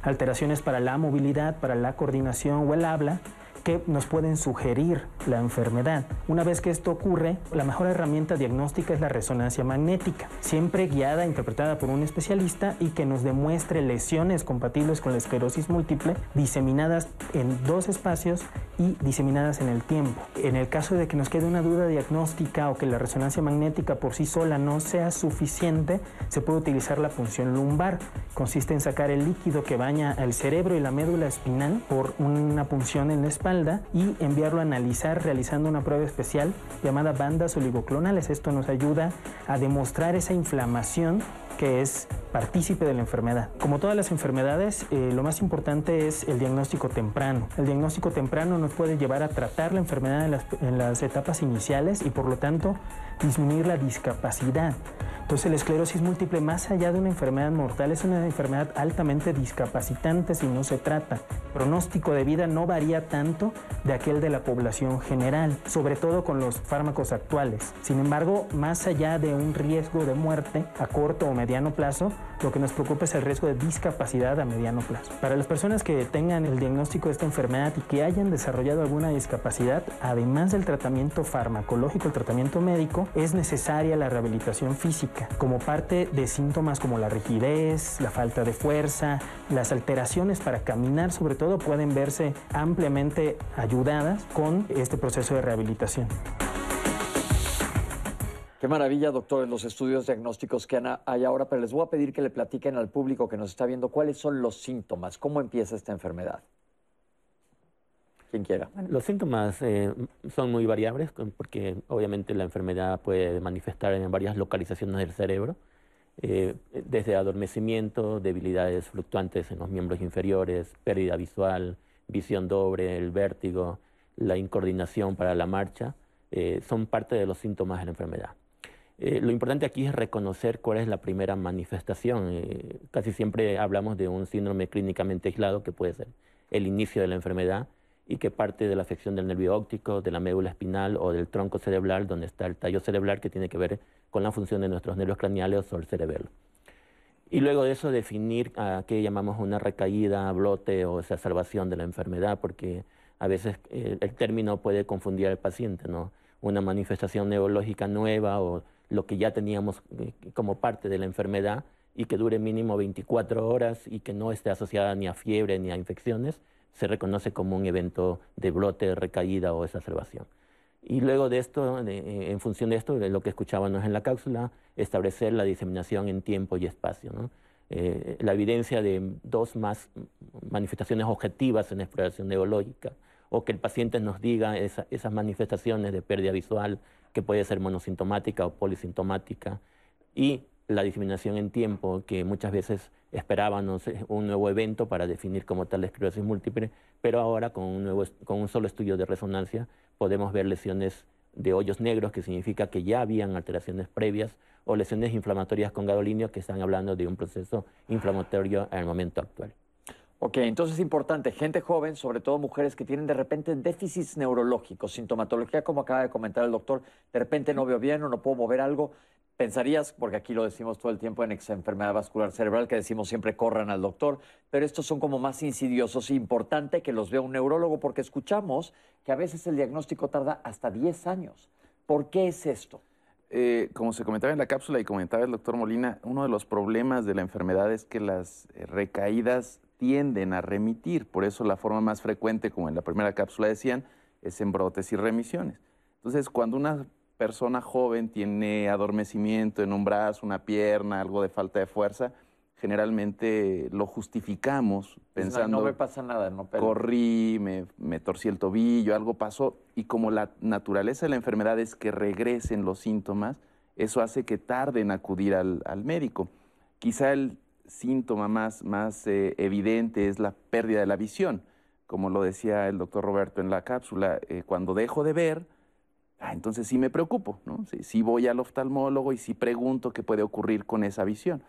alteraciones para la movilidad, para la coordinación o el habla, que nos pueden sugerir la enfermedad. Una vez que esto ocurre, la mejor herramienta diagnóstica es la resonancia magnética, siempre guiada, interpretada por un especialista y que nos demuestre lesiones compatibles con la esclerosis múltiple diseminadas en dos espacios y diseminadas en el tiempo. En el caso de que nos quede una duda diagnóstica o que la resonancia magnética por sí sola no sea suficiente, se puede utilizar la punción lumbar. Consiste en sacar el líquido que baña el cerebro y la médula espinal por una punción en la espalda y enviarlo a analizar realizando una prueba especial llamada bandas oligoclonales. Esto nos ayuda a demostrar esa inflamación que es partícipe de la enfermedad. Como todas las enfermedades, eh, lo más importante es el diagnóstico temprano. El diagnóstico temprano nos puede llevar a tratar la enfermedad en las etapas iniciales y por lo tanto disminuir la discapacidad. Entonces la esclerosis múltiple, más allá de una enfermedad mortal, es una enfermedad altamente discapacitante si no se trata. El pronóstico de vida no varía tanto de aquel de la población general, sobre todo con los fármacos actuales. Sin embargo, más allá de un riesgo de muerte a corto o mediano plazo, lo que nos preocupa es el riesgo de discapacidad a mediano plazo. Para las personas que tengan el diagnóstico de esta enfermedad y que hayan desarrollado alguna discapacidad, además del tratamiento farmacológico, el tratamiento médico, es necesaria la rehabilitación física como parte de síntomas como la rigidez, la falta de fuerza, las alteraciones para caminar sobre todo pueden verse ampliamente ayudadas con este proceso de rehabilitación. Qué maravilla, doctores, los estudios diagnósticos que hay ahora, pero les voy a pedir que le platiquen al público que nos está viendo cuáles son los síntomas, cómo empieza esta enfermedad. Quien quiera. los síntomas eh, son muy variables porque obviamente la enfermedad puede manifestar en varias localizaciones del cerebro, eh, desde adormecimiento, debilidades fluctuantes en los miembros inferiores, pérdida visual, visión doble, el vértigo, la incoordinación para la marcha, eh, son parte de los síntomas de la enfermedad. lo importante aquí es reconocer cuál es la primera manifestación. casi siempre hablamos de un síndrome clínicamente aislado que puede ser el inicio de la enfermedad y que parte de la afección del nervio óptico, de la médula espinal o del tronco cerebral, donde está el tallo cerebral que tiene que ver con la función de nuestros nervios craneales o el cerebelo. Y luego de eso definir a qué llamamos una recaída, blote o exacerbación de la enfermedad, porque a veces el, el término puede confundir al paciente, ¿no? Una manifestación neurológica nueva o lo que ya teníamos eh, como parte de la enfermedad y que dure mínimo 24 horas y que no esté asociada ni a fiebre ni a infecciones, se reconoce como un evento de brote, recaída o exacerbación. Y luego de esto, eh, en función de esto, de lo que escuchábamos en la cápsula, establecer la diseminación en tiempo y espacio. Eh, la evidencia de dos más manifestaciones objetivas en exploración neurológica, o que el paciente nos diga esas manifestaciones de pérdida visual, que puede ser monosintomática o polisintomática, y la diseminación en tiempo, que muchas veces esperábamos un nuevo evento para definir como tal la esclerosis múltiple, pero ahora con un, nuevo, con un solo estudio de resonancia podemos ver lesiones de hoyos negros, que significa que ya habían alteraciones previas, o lesiones inflamatorias con gadolinio, que están hablando de un proceso inflamatorio en el momento actual. Ok, entonces es importante, gente joven, sobre todo mujeres que tienen de repente déficits neurológicos, sintomatología como acaba de comentar el doctor, de repente no veo bien o no puedo mover algo, Pensarías, porque aquí lo decimos todo el tiempo en enfermedad vascular cerebral, que decimos siempre corran al doctor, pero estos son como más insidiosos y importante que los vea un neurólogo porque escuchamos que a veces el diagnóstico tarda hasta 10 años. ¿Por qué es esto? Eh, como se comentaba en la cápsula y comentaba el doctor Molina, uno de los problemas de la enfermedad es que las eh, recaídas tienden a remitir. Por eso la forma más frecuente, como en la primera cápsula decían, es en brotes y remisiones. Entonces, cuando una persona joven tiene adormecimiento en un brazo, una pierna, algo de falta de fuerza, generalmente lo justificamos pensando... No, me pasa nada, no Corrí, me, me, torcí el tobillo, algo pasó, y como la naturaleza de la enfermedad es que regresen los síntomas, eso hace que tarden en acudir al, al médico. Quizá el síntoma más, más eh, evidente es la pérdida de la visión, como lo decía el doctor Roberto en la cápsula, eh, cuando dejo de ver, ah, entonces sí me preocupo, ¿no? Sí, voy al oftalmólogo y sí pregunto qué puede ocurrir con esa visión.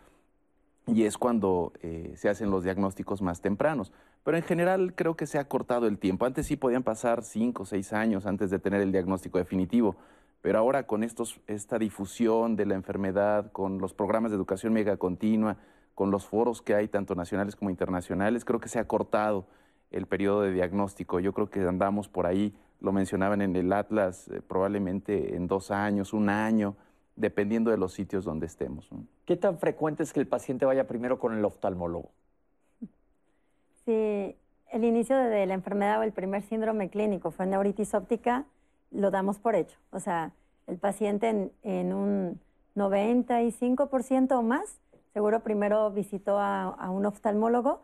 Y es cuando eh, se hacen los diagnósticos más tempranos. Pero en general creo que se ha cortado el tiempo. Antes sí podían pasar cinco o seis años antes de tener el diagnóstico definitivo. Pero ahora con estos, esta difusión de la enfermedad, con los programas de educación mega continua, con los foros que hay, tanto nacionales como internacionales, creo que se ha cortado el periodo de diagnóstico. Yo creo que andamos por ahí lo mencionaban en el Atlas, eh, probablemente en dos años, un año, dependiendo de los sitios donde estemos. ¿Qué tan frecuente es que el paciente vaya primero con el oftalmólogo? Si el inicio de la enfermedad o el primer síndrome clínico fue neuritis óptica, lo damos por hecho. O sea, el paciente en, en un 95% o más, seguro primero visitó a, un oftalmólogo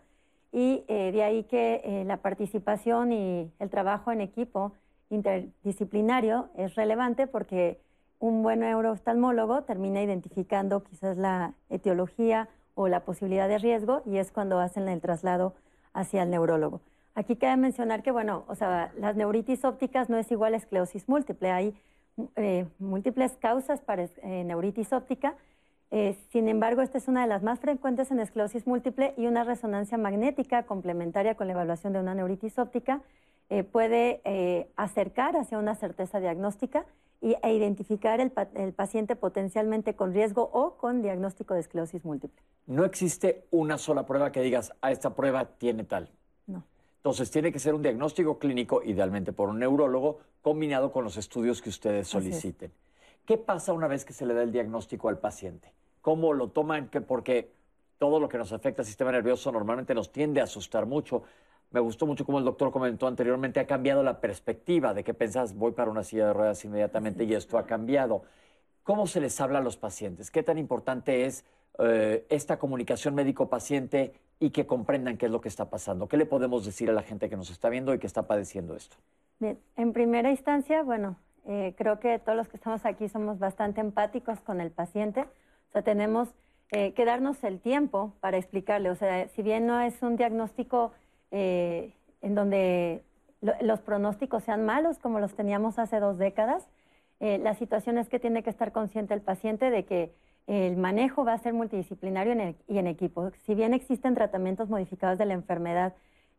y eh, de ahí que eh, la participación y el trabajo en equipo interdisciplinario es relevante porque un buen neurooftalmólogo termina identificando quizás la etiología o la posibilidad de riesgo y es cuando hacen el traslado hacia el neurólogo. Aquí cabe mencionar que, bueno, o sea, las neuritis ópticas no es igual a esclerosis múltiple. Hay eh, múltiples causas para neuritis óptica. Eh, sin embargo, esta es una de las más frecuentes en esclerosis múltiple y una resonancia magnética complementaria con la evaluación de una neuritis óptica eh, puede eh, acercar hacia una certeza diagnóstica y, e identificar el, paciente potencialmente con riesgo o con diagnóstico de esclerosis múltiple. No existe una sola prueba que digas, a ah, esta prueba tiene tal. No. Entonces tiene que ser un diagnóstico clínico, idealmente por un neurólogo, combinado con los estudios que ustedes soliciten. ¿Qué pasa una vez que se le da el diagnóstico al paciente? ¿Cómo lo toman? Porque todo lo que nos afecta al sistema nervioso normalmente nos tiende a asustar mucho. Me gustó mucho como el doctor comentó anteriormente, ha cambiado la perspectiva de que pensás, voy para una silla de ruedas inmediatamente y esto ha cambiado. ¿Cómo se les habla a los pacientes? ¿Qué tan importante es eh, esta comunicación médico-paciente y que comprendan qué es lo que está pasando? ¿Qué le podemos decir a la gente que nos está viendo y que está padeciendo esto? Bien, en primera instancia, bueno, eh, creo que todos los que estamos aquí somos bastante empáticos con el paciente. O sea, tenemos eh, que darnos el tiempo para explicarle. O sea, si bien no es un diagnóstico eh, en donde los pronósticos sean malos como los teníamos hace dos décadas. Eh, la situación es que tiene que estar consciente el paciente de que el manejo va a ser multidisciplinario y en equipo. Si bien existen tratamientos modificados de la enfermedad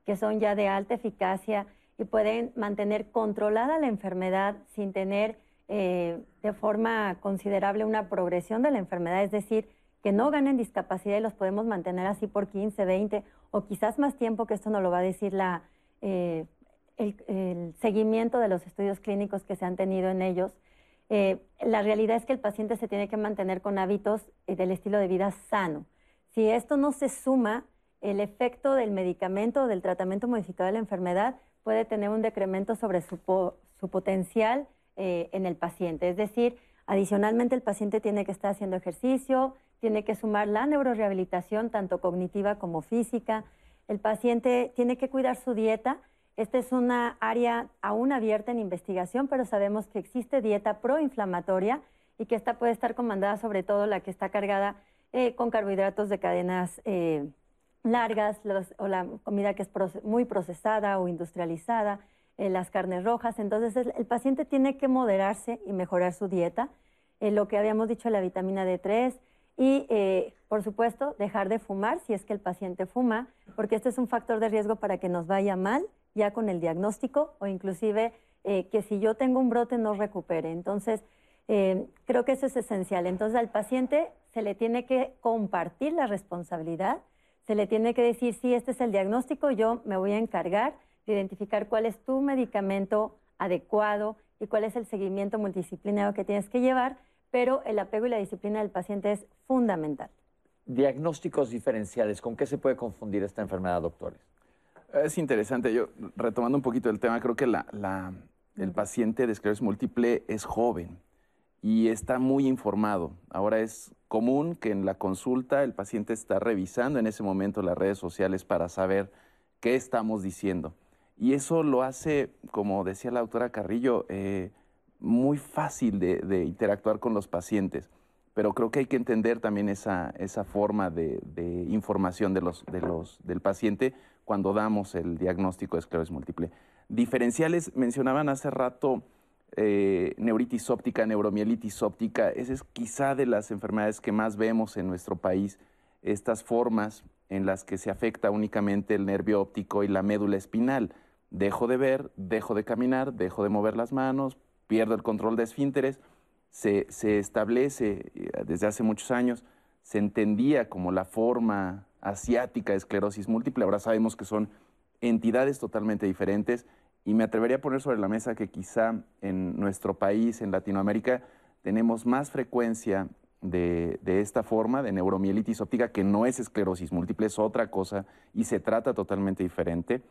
que son ya de alta eficacia y pueden mantener controlada la enfermedad sin tener eh, de forma considerable una progresión de la enfermedad, es decir, que no ganen discapacidad y los podemos mantener así por 15, 20 o quizás más tiempo, que esto no lo va a decir la, eh, el, seguimiento de los estudios clínicos que se han tenido en ellos. Eh, la realidad es que el paciente se tiene que mantener con hábitos del estilo de vida sano. Si esto no se suma, el efecto del medicamento o del tratamiento modificado de la enfermedad puede tener un decremento sobre su, su potencial en el paciente. Es decir, adicionalmente el paciente tiene que estar haciendo ejercicio, tiene que sumar la neurorehabilitación, tanto cognitiva como física. El paciente tiene que cuidar su dieta. Esta es una área aún abierta en investigación, pero sabemos que existe dieta proinflamatoria y que esta puede estar comandada sobre todo la que está cargada eh, con carbohidratos de cadenas eh, largas o la comida que es muy procesada o industrializada, eh, las carnes rojas. Entonces el, paciente tiene que moderarse y mejorar su dieta. lo que habíamos dicho, la vitamina D3, y, eh, por supuesto, dejar de fumar si es que el paciente fuma, porque este es un factor de riesgo para que nos vaya mal ya con el diagnóstico o inclusive eh, que si yo tengo un brote no recupere. Entonces, Eh, creo que eso es esencial. Entonces al paciente se le tiene que compartir la responsabilidad, se le tiene que decir, sí, este es el diagnóstico, yo me voy a encargar de identificar cuál es tu medicamento adecuado y cuál es el seguimiento multidisciplinario que tienes que llevar, pero el apego y la disciplina del paciente es fundamental. Diagnósticos diferenciales, ¿con qué se puede confundir esta enfermedad, doctores? Es interesante, yo retomando un poquito el tema, creo que el paciente de esclerosis múltiple es joven y está muy informado. Ahora es común que en la consulta el paciente está revisando en ese momento las redes sociales para saber qué estamos diciendo. Y eso lo hace, como decía la doctora Carrillo, eh, muy fácil de, interactuar con los pacientes. Pero creo que hay que entender también esa, esa forma de, información de los, los, del paciente cuando damos el diagnóstico de esclerosis múltiple. Diferenciales, mencionaban hace rato eh, neuritis óptica, neuromielitis óptica. Esa es quizá de las enfermedades que más vemos en nuestro país, estas formas en las que se afecta únicamente el nervio óptico y la médula espinal. Dejo de ver, dejo de caminar, dejo de mover las manos, pierdo el control de esfínteres. Se, se establece eh, desde hace muchos años, se entendía como la forma asiática de esclerosis múltiple. Ahora sabemos que son entidades totalmente diferentes y me atrevería a poner sobre la mesa que quizá en nuestro país, en Latinoamérica, tenemos más frecuencia de, esta forma de neuromielitis óptica, que no es esclerosis múltiple, es otra cosa y se trata totalmente diferente,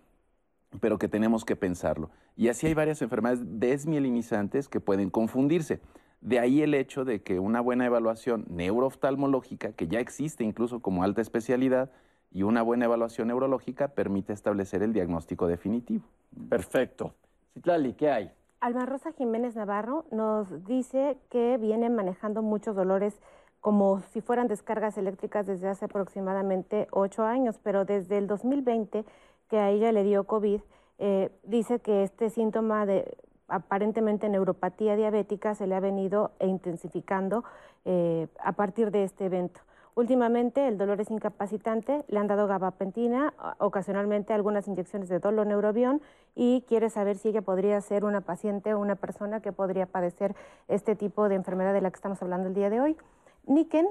pero que tenemos que pensarlo. Y así hay varias enfermedades desmielinizantes que pueden confundirse. De ahí el hecho de que una buena evaluación neurooftalmológica, que ya existe incluso como alta especialidad, y una buena evaluación neurológica permite establecer el diagnóstico definitivo. Perfecto. Citlali, ¿qué hay? Alma Rosa Jiménez Navarro nos dice que viene manejando muchos dolores como si fueran descargas eléctricas desde hace aproximadamente ocho años, pero desde el 2020 que a ella le dio COVID, eh, dice que este síntoma de aparentemente neuropatía diabética se le ha venido e intensificando eh, a partir de este evento. Últimamente el dolor es incapacitante, le han dado gabapentina, ocasionalmente algunas inyecciones de doloneurobión y quiere saber si ella podría ser una paciente o una persona que podría padecer este tipo de enfermedad de la que estamos hablando el día de hoy. Niken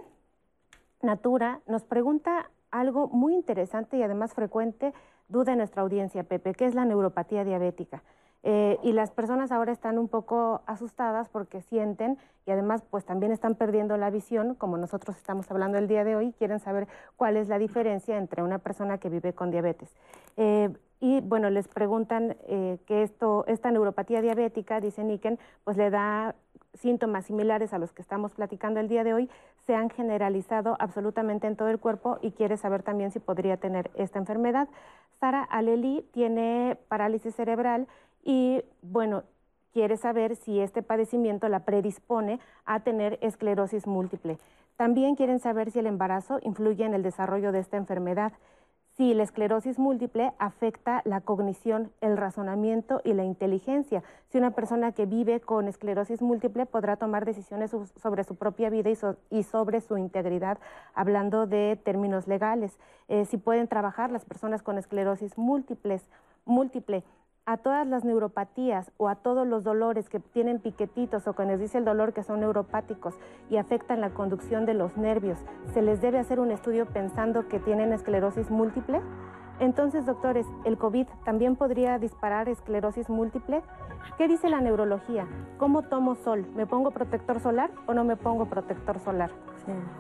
Natura nos pregunta algo muy interesante y además frecuente, duda en nuestra audiencia, Pepe, ¿qué es la neuropatía diabética? Eh, y las personas ahora están un poco asustadas porque sienten y además pues también están perdiendo la visión, como nosotros estamos hablando el día de hoy, quieren saber cuál es la diferencia entre una persona que vive con diabetes. Eh, y bueno, les preguntan eh, que esto, esta neuropatía diabética, dice Niken, pues le da síntomas similares a los que estamos platicando el día de hoy, se han generalizado absolutamente en todo el cuerpo y quiere saber también si podría tener esta enfermedad. Sara Aleli tiene parálisis cerebral y bueno, quiere saber si este padecimiento la predispone a tener esclerosis múltiple. También quieren saber si el embarazo influye en el desarrollo de esta enfermedad, si la esclerosis múltiple afecta la cognición, el razonamiento y la inteligencia. Si una persona que vive con esclerosis múltiple podrá tomar decisiones sobre su propia vida y, sobre su integridad, hablando de términos legales. Eh, si pueden trabajar las personas con esclerosis múltiples, múltiple a todas las neuropatías o a todos los dolores que tienen piquetitos o que les dice el dolor que son neuropáticos y afectan la conducción de los nervios, ¿se les debe hacer un estudio pensando que tienen esclerosis múltiple? Entonces, doctores, ¿el COVID también podría disparar esclerosis múltiple? ¿Qué dice la neurología? ¿Cómo tomo sol? ¿Me pongo protector solar o no me pongo protector solar?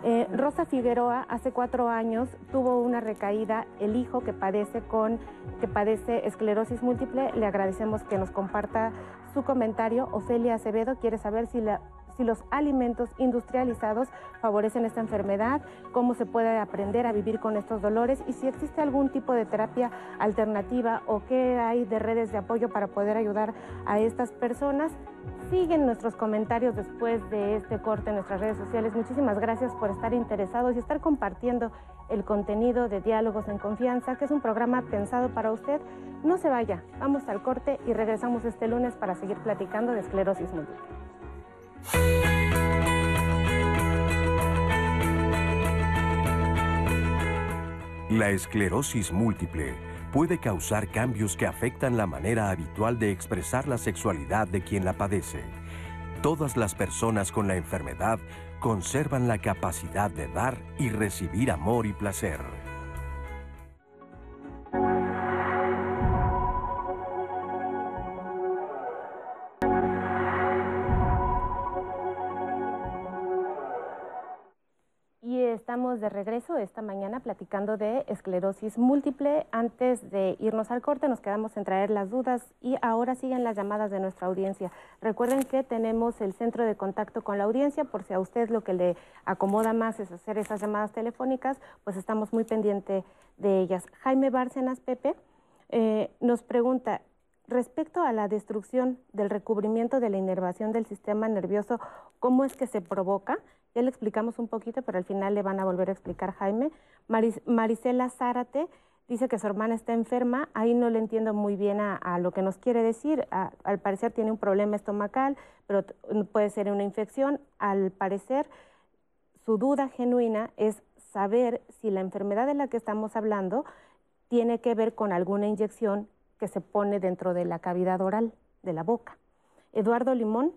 Eh, Rosa Figueroa hace cuatro años tuvo una recaída, el hijo que padece con que padece esclerosis múltiple, le agradecemos que nos comparta su comentario. Ofelia Acevedo quiere saber si la si los alimentos industrializados favorecen esta enfermedad, cómo se puede aprender a vivir con estos dolores y si existe algún tipo de terapia alternativa o qué hay de redes de apoyo para poder ayudar a estas personas. Siguen nuestros comentarios después de este corte en nuestras redes sociales. Muchísimas gracias por estar interesados y estar compartiendo el contenido de Diálogos en Confianza, que es un programa pensado para usted. No se vaya, vamos al corte y regresamos este lunes para seguir platicando de esclerosis múltiple. La esclerosis múltiple puede causar cambios que afectan la manera habitual de expresar la sexualidad de quien la padece. Todas las personas con la enfermedad conservan la capacidad de dar y recibir amor y placer. Estamos de regreso esta mañana platicando de esclerosis múltiple. Antes de irnos al corte nos quedamos en traer las dudas y ahora siguen las llamadas de nuestra audiencia. Recuerden que tenemos el centro de contacto con la audiencia por si a usted lo que le acomoda más es hacer esas llamadas telefónicas, pues estamos muy pendientes de ellas. Jaime Bárcenas Pepe eh, nos pregunta, respecto a la destrucción del recubrimiento de la inervación del sistema nervioso, ¿cómo es que se provoca? Ya le explicamos un poquito, pero al final le van a volver a explicar Jaime. Marisela Zárate dice que su hermana está enferma. Ahí no le entiendo muy bien a, lo que nos quiere decir. al parecer tiene un problema estomacal, pero puede ser una infección. Al parecer, su duda genuina es saber si la enfermedad de la que estamos hablando tiene que ver con alguna inyección que se pone dentro de la cavidad oral de la boca. Eduardo Limón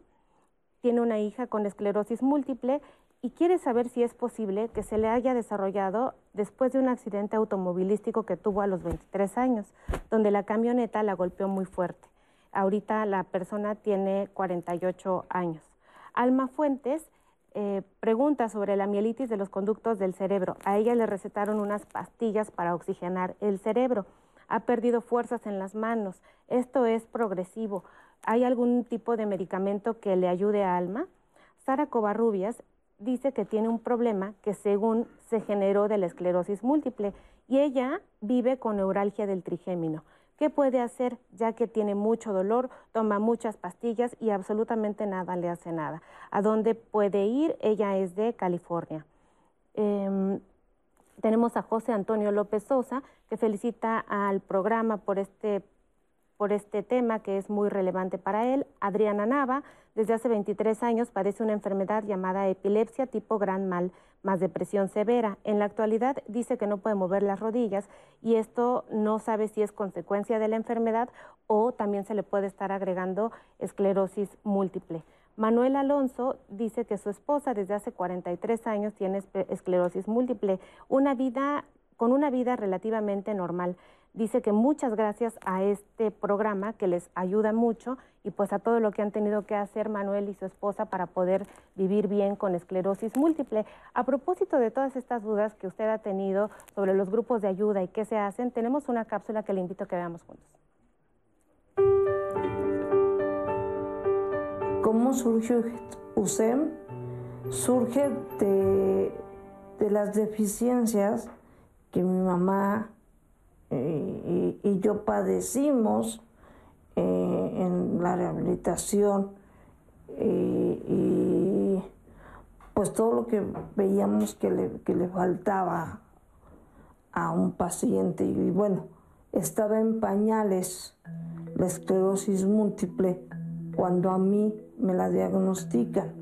tiene una hija con esclerosis múltiple y quiere saber si es posible que se le haya desarrollado después de un accidente automovilístico que tuvo a los 23 años, donde la camioneta la golpeó muy fuerte. Ahorita la persona tiene 48 años. Alma Fuentes eh, pregunta sobre la mielitis de los conductos del cerebro. A ella le recetaron unas pastillas para oxigenar el cerebro. Ha perdido fuerzas en las manos. Esto es progresivo. ¿Hay algún tipo de medicamento que le ayude a Alma? Sara Covarrubias dice que tiene un problema que según se generó de la esclerosis múltiple y ella vive con neuralgia del trigémino. ¿Qué puede hacer ya que tiene mucho dolor, toma muchas pastillas y absolutamente nada le hace nada? ¿A dónde puede ir? Ella es de California. Em, tenemos a José Antonio López Sosa, que felicita al programa por este por este tema que es muy relevante para él. Adriana Nava, desde hace 23 años, padece una enfermedad llamada epilepsia tipo gran mal más depresión severa. En la actualidad dice que no puede mover las rodillas y esto no sabe si es consecuencia de la enfermedad o también se le puede estar agregando esclerosis múltiple. Manuel Alonso dice que su esposa desde hace 43 años tiene esclerosis múltiple, una vida con una vida relativamente normal dice que muchas gracias a este programa que les ayuda mucho y pues a todo lo que han tenido que hacer Manuel y su esposa para poder vivir bien con esclerosis múltiple. A propósito de todas estas dudas que usted ha tenido sobre los grupos de ayuda y qué se hacen, tenemos una cápsula que le invito a que veamos juntos. ¿Cómo surgió USEM? Surge de, de las deficiencias que mi mamá y, yo padecimos eh, en la rehabilitación y, pues todo lo que veíamos que le, que le faltaba a un paciente. Y bueno, estaba en pañales la esclerosis múltiple cuando a mí me la diagnostican,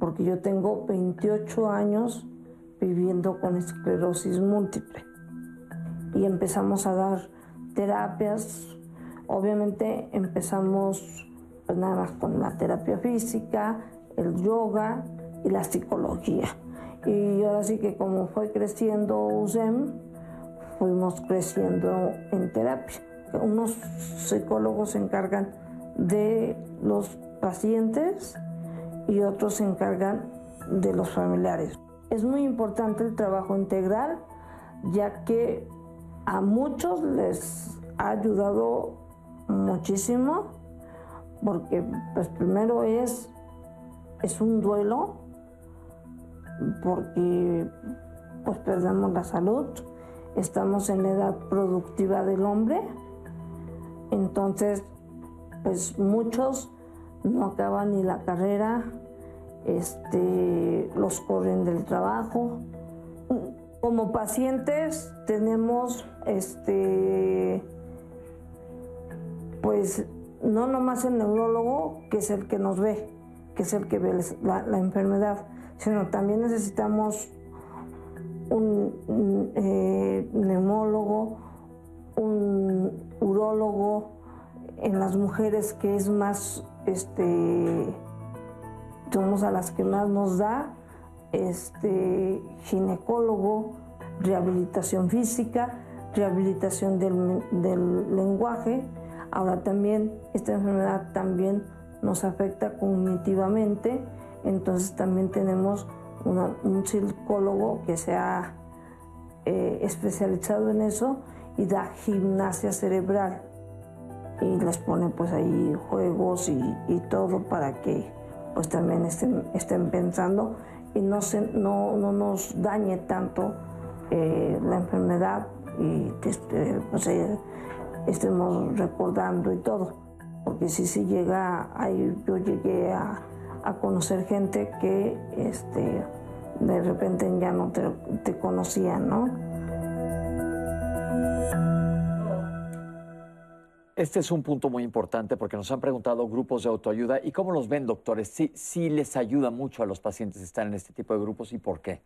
porque yo tengo 28 años viviendo con esclerosis múltiple y empezamos a dar terapias. Obviamente empezamos pues nada más con la terapia física, el yoga y la psicología. Y ahora sí que como fue creciendo USEM, fuimos creciendo en terapia. Unos psicólogos se encargan de los pacientes y otros se encargan de los familiares. Es muy importante el trabajo integral, ya que a muchos les ha ayudado muchísimo porque pues primero es, es un duelo porque pues perdemos la salud, estamos en la edad productiva del hombre, entonces pues muchos no acaban ni la carrera, este, los corren del trabajo, como pacientes tenemos este pues no nomás el neurólogo, que es el que nos ve, que es el que ve la, enfermedad, sino también necesitamos un, eh, neumólogo, un urólogo en las mujeres que es más este somos a las que más nos da, este, ginecólogo, rehabilitación física, rehabilitación del, del lenguaje. Ahora también esta enfermedad también nos afecta cognitivamente, entonces también tenemos un psicólogo que se ha eh, especializado en eso y da gimnasia cerebral y les pone pues ahí juegos y, todo para que pues también estén, estén pensando y no, se, no, no nos dañe tanto eh, la enfermedad y este, pues, estemos recordando y todo. Porque si se llega, ahí yo llegué a, a conocer gente que este, de repente ya no te, te conocían, ¿no? Este es un punto muy importante porque nos han preguntado grupos de autoayuda y cómo los ven, doctores. Sí, sí les ayuda mucho a los pacientes estar en este tipo de grupos y por qué.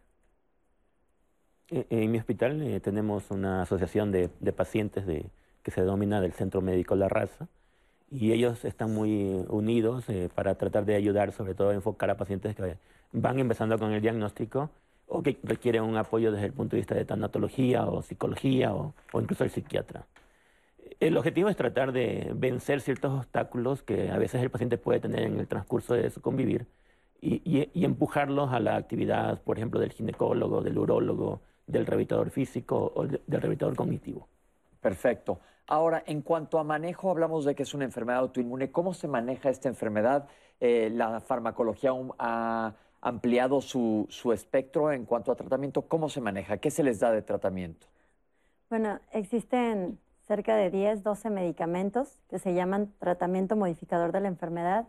Eh, en mi hospital eh, tenemos una asociación de, pacientes de, que se denomina del Centro Médico La Raza y ellos están muy unidos eh, para tratar de ayudar, sobre todo a enfocar a pacientes que van empezando con el diagnóstico o que requieren un apoyo desde el punto de vista de tanatología o psicología o, o incluso el psiquiatra. El objetivo es tratar de vencer ciertos obstáculos que a veces el paciente puede tener en el transcurso de su convivir y, empujarlos a la actividad, por ejemplo, del ginecólogo, del urólogo, del rehabilitador físico o del rehabilitador cognitivo. Perfecto. Ahora, en cuanto a manejo, hablamos de que es una enfermedad autoinmune. ¿Cómo se maneja esta enfermedad? Eh, ¿La farmacología ha ampliado su, su espectro en cuanto a tratamiento? ¿Cómo se maneja? ¿Qué se les da de tratamiento? Bueno, existen cerca de 10, 12 medicamentos que se llaman tratamiento modificador de la enfermedad,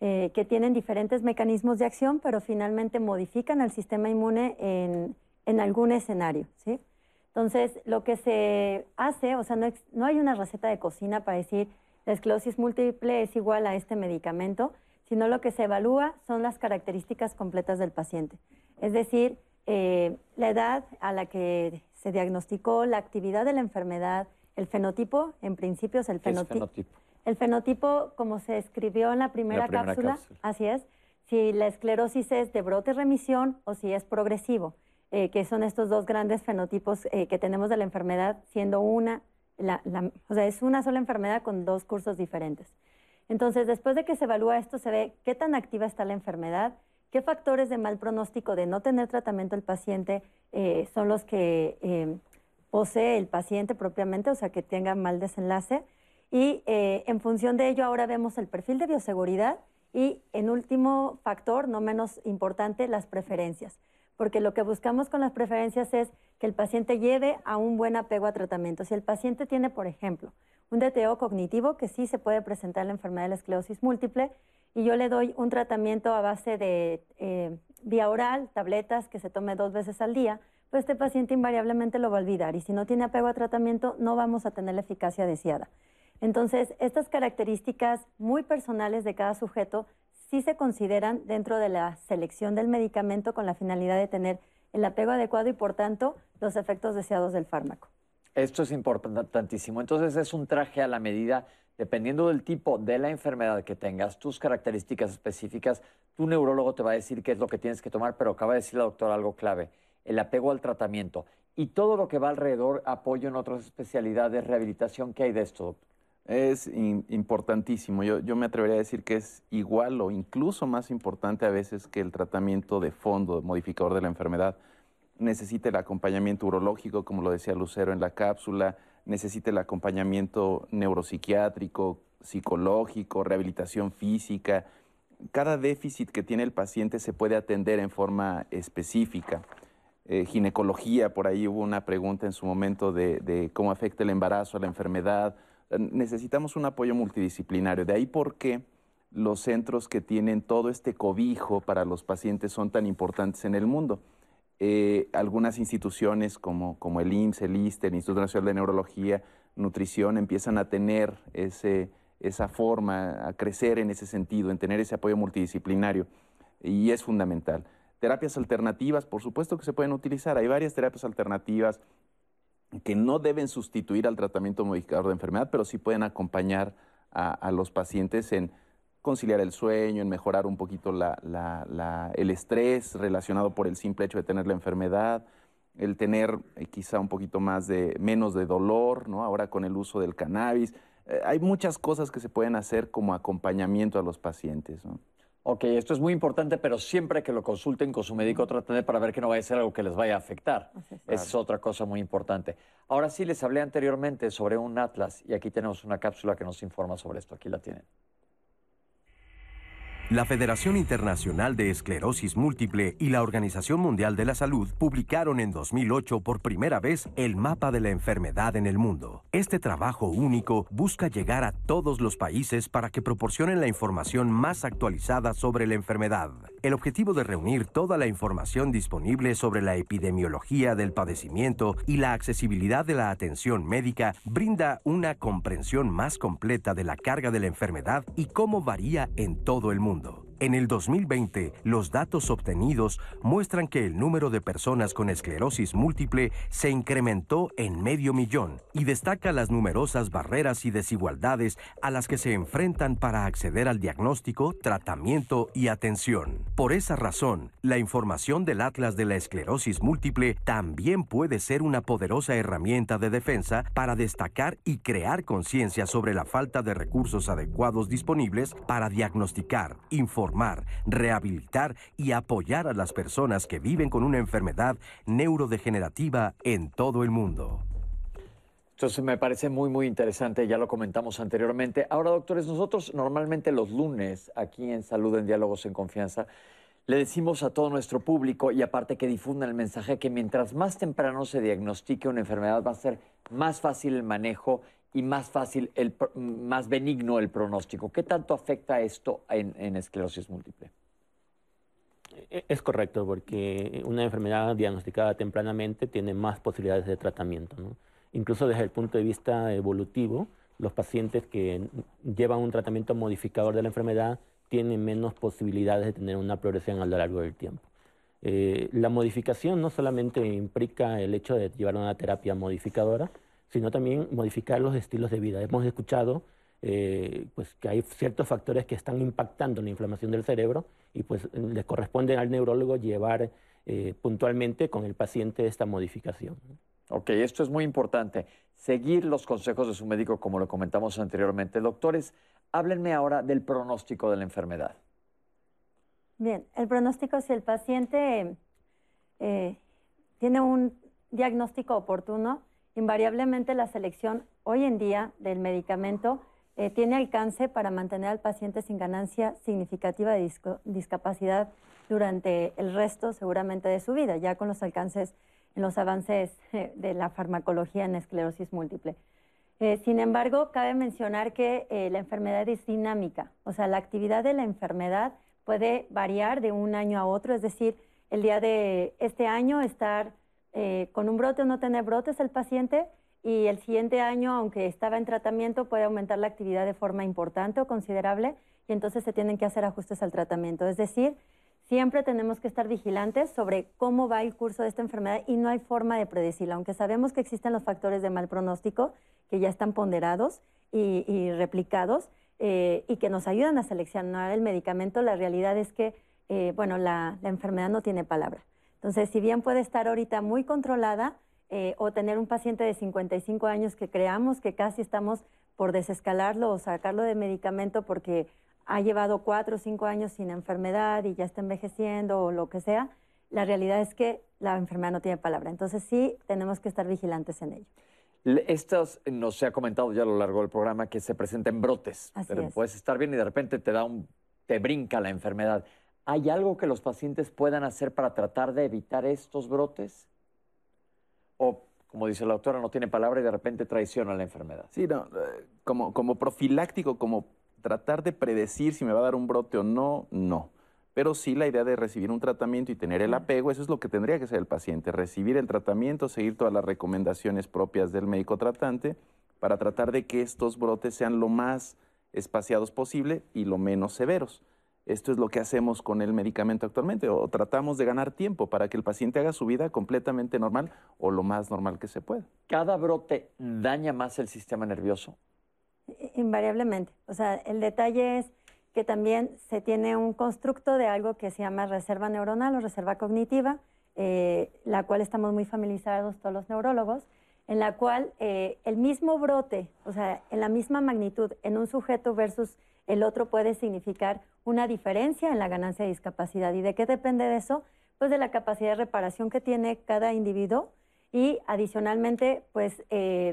eh, que tienen diferentes mecanismos de acción, pero finalmente modifican el sistema inmune en, en algún escenario. ¿sí? Entonces, lo que se hace, o sea, no, no hay una receta de cocina para decir la esclerosis múltiple es igual a este medicamento, sino lo que se evalúa son las características completas del paciente. Es decir, eh, la edad a la que se diagnosticó, la actividad de la enfermedad, el fenotipo, en principio, es el fenotipo. El fenotipo, como se escribió en la primera, cápsula, así es, si la esclerosis es de brote remisión o si es progresivo, eh, que son estos dos grandes fenotipos eh, que tenemos de la enfermedad, siendo una, o sea, es una sola enfermedad con dos cursos diferentes. Entonces, después de que se evalúa esto, se ve qué tan activa está la enfermedad, qué factores de mal pronóstico de no tener tratamiento el paciente eh, son los que posee el paciente propiamente, o sea, que tenga mal desenlace. Y en función de ello, ahora vemos el perfil de bioseguridad y, en último factor, no menos importante, las preferencias. Porque lo que buscamos con las preferencias es que el paciente lleve a un buen apego a tratamiento. Si el paciente tiene, por ejemplo, un DTO cognitivo, que sí se puede presentar en la enfermedad de la esclerosis múltiple, y yo le doy un tratamiento a base de eh, vía oral, tabletas que se tome dos veces al día, pues este paciente invariablemente lo va a olvidar y si no tiene apego a tratamiento no vamos a tener la eficacia deseada. Entonces, estas características muy personales de cada sujeto sí se consideran dentro de la selección del medicamento con la finalidad de tener el apego adecuado y, por tanto, los efectos deseados del fármaco. Esto es importantísimo. Entonces, es un traje a la medida, dependiendo del tipo de la enfermedad que tengas, tus características específicas, tu neurólogo te va a decir qué es lo que tienes que tomar, pero acaba de decir la doctora algo clave el apego al tratamiento y todo lo que va alrededor, apoyo en otras especialidades, rehabilitación, ¿qué hay de esto, Es importantísimo. Yo, yo, me atrevería a decir que es igual o incluso más importante a veces que el tratamiento de fondo, modificador de la enfermedad. Necesita el acompañamiento urológico, como lo decía Lucero en la cápsula, necesita el acompañamiento neuropsiquiátrico, psicológico, rehabilitación física. Cada déficit que tiene el paciente se puede atender en forma específica. Eh, ginecología, por ahí hubo una pregunta en su momento de, cómo afecta el embarazo a la enfermedad. Necesitamos un apoyo multidisciplinario. De ahí por qué los centros que tienen todo este cobijo para los pacientes son tan importantes en el mundo. Eh, algunas instituciones como, como el IMSS, el ISTE, el Instituto Nacional de Neurología, Nutrición, empiezan a tener ese, esa forma, a crecer en ese sentido, en tener ese apoyo multidisciplinario. Y es fundamental. Terapias alternativas, por supuesto que se pueden utilizar. Hay varias terapias alternativas que no deben sustituir al tratamiento modificador de enfermedad, pero sí pueden acompañar a, los pacientes en conciliar el sueño, en mejorar un poquito el estrés relacionado por el simple hecho de tener la enfermedad, el tener eh, quizá un poquito más de, menos de dolor, ¿no? Ahora con el uso del cannabis. Eh, hay muchas cosas que se pueden hacer como acompañamiento a los pacientes, ¿no? Ok, esto es muy importante, pero siempre que lo consulten con su médico, traten de para ver que no vaya a ser algo que les vaya a afectar. Esa es otra cosa muy importante. Ahora sí, les hablé anteriormente sobre un atlas y aquí tenemos una cápsula que nos informa sobre esto. Aquí la tienen. La Federación Internacional de Esclerosis Múltiple y la Organización Mundial de la Salud publicaron en 2008 por primera vez el mapa de la enfermedad en el mundo. Este trabajo único busca llegar a todos los países para que proporcionen la información más actualizada sobre la enfermedad. El objetivo de reunir toda la información disponible sobre la epidemiología del padecimiento y la accesibilidad de la atención médica brinda una comprensión más completa de la carga de la enfermedad y cómo varía en todo el mundo mundo. En el 2020, los datos obtenidos muestran que el número de personas con esclerosis múltiple se incrementó en medio millón y destaca las numerosas barreras y desigualdades a las que se enfrentan para acceder al diagnóstico, tratamiento y atención. Por esa razón, la información del Atlas de la Esclerosis Múltiple también puede ser una poderosa herramienta de defensa para destacar y crear conciencia sobre la falta de recursos adecuados disponibles para diagnosticar, informar, rehabilitar y apoyar a las personas que viven con una enfermedad neurodegenerativa en todo el mundo. Entonces me parece muy, muy interesante, ya lo comentamos anteriormente. Ahora, doctores, nosotros normalmente los lunes aquí en Salud en Diálogos en Confianza le decimos a todo nuestro público y aparte que difundan el mensaje que mientras más temprano se diagnostique una enfermedad va a ser más fácil el manejo y más fácil, el, más benigno el pronóstico. ¿Qué tanto afecta esto en, esclerosis múltiple? E, es correcto, porque una enfermedad diagnosticada tempranamente tiene más posibilidades de tratamiento. Incluso desde el punto de vista evolutivo, los pacientes que llevan un tratamiento modificador de la enfermedad tienen menos posibilidades de tener una progresión a lo largo del tiempo. Eh, la modificación no solamente implica el hecho de llevar una terapia modificadora, sino también modificar los estilos de vida. Hemos escuchado eh, pues, que hay ciertos factores que están impactando la inflamación del cerebro y pues le corresponde al neurólogo llevar eh, puntualmente con el paciente esta modificación. Ok, esto es muy importante. Seguir los consejos de su médico, como lo comentamos anteriormente. Doctores, háblenme ahora del pronóstico de la enfermedad. Bien, el pronóstico, si el paciente eh, tiene un diagnóstico oportuno, Invariablemente la selección hoy en día del medicamento eh, tiene alcance para mantener al paciente sin ganancia significativa de discapacidad durante el resto seguramente de su vida, ya con los alcances en los avances eh, de la farmacología en esclerosis múltiple. Eh, sin embargo, cabe mencionar que la enfermedad es dinámica, o sea, la actividad de la enfermedad puede variar de un año a otro, es decir, el día de este año estar eh, con un brote o no tener brotes el paciente y el siguiente año, aunque estaba en tratamiento, puede aumentar la actividad de forma importante o considerable y entonces se tienen que hacer ajustes al tratamiento. Es decir, siempre tenemos que estar vigilantes sobre cómo va el curso de esta enfermedad y no hay forma de predecirla. Aunque sabemos que existen los factores de mal pronóstico que ya están ponderados y, replicados eh, y que nos ayudan a seleccionar el medicamento, la realidad es que, eh, bueno, la enfermedad no tiene palabra. Entonces, si bien puede estar ahorita muy controlada eh, o tener un paciente de 55 años que creamos que casi estamos por desescalarlo o sacarlo de medicamento porque ha llevado cuatro o cinco años sin enfermedad y ya está envejeciendo o lo que sea, la realidad es que la enfermedad no tiene palabra. Entonces sí tenemos que estar vigilantes en ello. Estos nos se ha comentado ya a lo largo del programa que se presentan brotes, pero puedes estar bien y de repente te da un, te brinca la enfermedad. ¿Hay algo que los pacientes puedan hacer para tratar de evitar estos brotes? O, como dice la doctora, no tiene palabra y de repente traiciona la enfermedad. Sí, no, eh, como, como profiláctico, como tratar de predecir si me va a dar un brote o no, no. Pero sí la idea de recibir un tratamiento y tener el apego, eso es lo que tendría que ser el paciente, recibir el tratamiento, seguir todas las recomendaciones propias del médico tratante para tratar de que estos brotes sean lo más espaciados posible y lo menos severos. Esto es lo que hacemos con el medicamento actualmente, o tratamos de ganar tiempo para que el paciente haga su vida completamente normal o lo más normal que se pueda. ¿Cada brote daña más el sistema nervioso? Invariablemente. O sea, el detalle es que también se tiene un constructo de algo que se llama reserva neuronal o reserva cognitiva, eh, la cual estamos muy familiarizados todos los neurólogos, en la cual eh, el mismo brote, o sea, en la misma magnitud en un sujeto versus el otro puede significar una diferencia en la ganancia de discapacidad. ¿Y de qué depende de eso? Pues de la capacidad de reparación que tiene cada individuo y adicionalmente, pues, eh,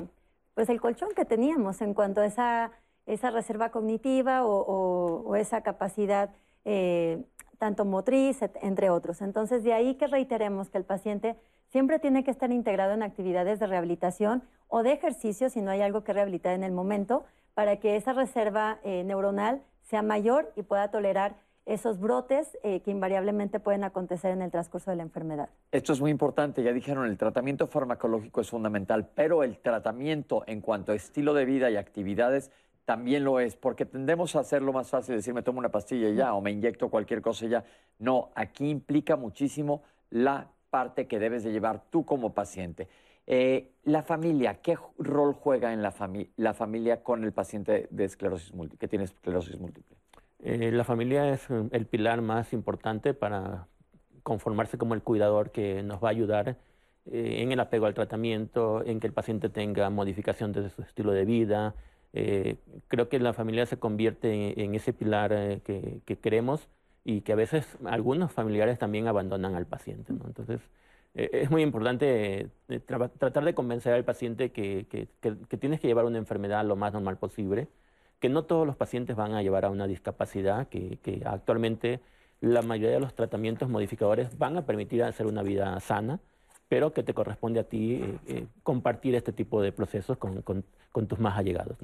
pues el colchón que teníamos en cuanto a esa, esa reserva cognitiva o, esa capacidad eh, tanto motriz, entre otros. Entonces, de ahí que reiteremos que el paciente siempre tiene que estar integrado en actividades de rehabilitación o de ejercicio si no hay algo que rehabilitar en el momento, para que esa reserva eh, neuronal sea mayor y pueda tolerar esos brotes eh, que invariablemente pueden acontecer en el transcurso de la enfermedad. Esto es muy importante, ya dijeron, el tratamiento farmacológico es fundamental, pero el tratamiento en cuanto a estilo de vida y actividades también lo es, porque tendemos a hacerlo más fácil, decir me tomo una pastilla ya, o me inyecto cualquier cosa ya. No, aquí implica muchísimo la parte que debes de llevar tú como paciente. Eh, la familia, ¿qué rol juega en la, la familia con el paciente de esclerosis múltiple, que tiene esclerosis múltiple? Eh, la familia es eh, el pilar más importante para conformarse como el cuidador que nos va a ayudar en el apego al tratamiento, en que el paciente tenga modificación de su estilo de vida. creo que la familia se convierte en, ese pilar que, queremos y que a veces algunos familiares también abandonan al paciente. Entonces, eh, es muy importante eh, tratar de convencer al paciente que, tienes que llevar una enfermedad lo más normal posible, que no todos los pacientes van a llevar a una discapacidad, que, actualmente la mayoría de los tratamientos modificadores van a permitir hacer una vida sana, pero que te corresponde a ti eh, compartir este tipo de procesos con, tus más allegados.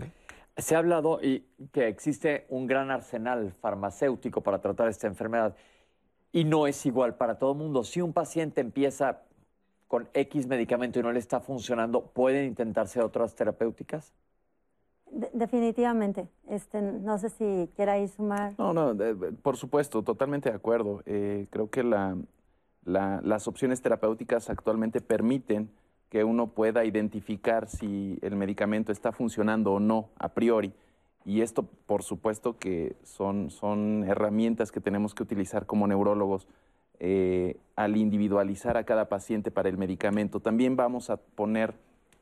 Se ha hablado y que existe un gran arsenal farmacéutico para tratar esta enfermedad y no es igual para todo el mundo. Si un paciente empieza con X medicamento y no le está funcionando, ¿pueden intentarse otras terapéuticas? definitivamente. Este, no sé si quiera ir sumar. No, no, por supuesto, totalmente de acuerdo. Eh, creo que las opciones terapéuticas actualmente permiten que uno pueda identificar si el medicamento está funcionando o no a priori. Y esto, por supuesto, que son, son herramientas que tenemos que utilizar como neurólogos eh, al individualizar a cada paciente para el medicamento. También vamos a poner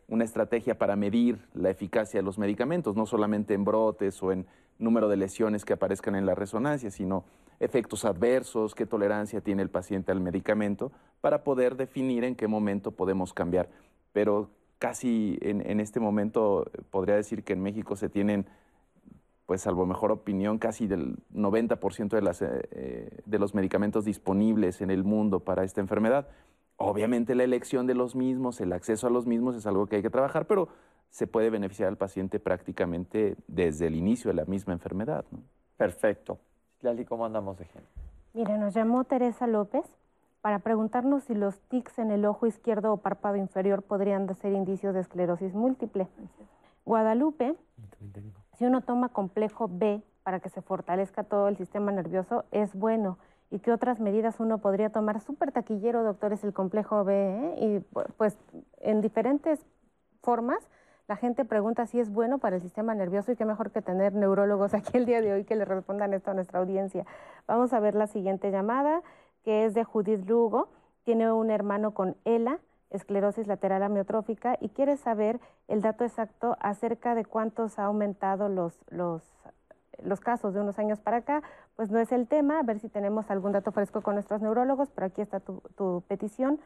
una estrategia para medir la eficacia de los medicamentos, no solamente en brotes o en número de lesiones que aparezcan en la resonancia, sino efectos adversos, qué tolerancia tiene el paciente al medicamento, para poder definir en qué momento podemos cambiar. Pero casi en, este momento podría decir que en México se tienen pues salvo mejor opinión, casi del 90% de, las, eh, eh, de los medicamentos disponibles en el mundo para esta enfermedad. Obviamente la elección de los mismos, el acceso a los mismos es algo que hay que trabajar, pero se puede beneficiar al paciente prácticamente desde el inicio de la misma enfermedad. Perfecto. ¿Cómo andamos de gente? Mire, nos llamó Teresa López para preguntarnos si los tics en el ojo izquierdo o párpado inferior podrían ser indicios de esclerosis múltiple. Guadalupe si uno toma complejo B para que se fortalezca todo el sistema nervioso, es bueno. ¿Y qué otras medidas uno podría tomar? Súper taquillero, doctores, el complejo B. ¿eh? Y pues en diferentes formas la gente pregunta si es bueno para el sistema nervioso y qué mejor que tener neurólogos <laughs> aquí el día de hoy que le respondan esto a nuestra audiencia. Vamos a ver la siguiente llamada, que es de Judith Lugo. Tiene un hermano con ELA esclerosis lateral amiotrófica y quiere saber el dato exacto acerca de cuántos ha aumentado los, los, los casos de unos años para acá, pues no es el tema, a ver si tenemos algún dato fresco con nuestros neurólogos, pero aquí está tu, tu petición.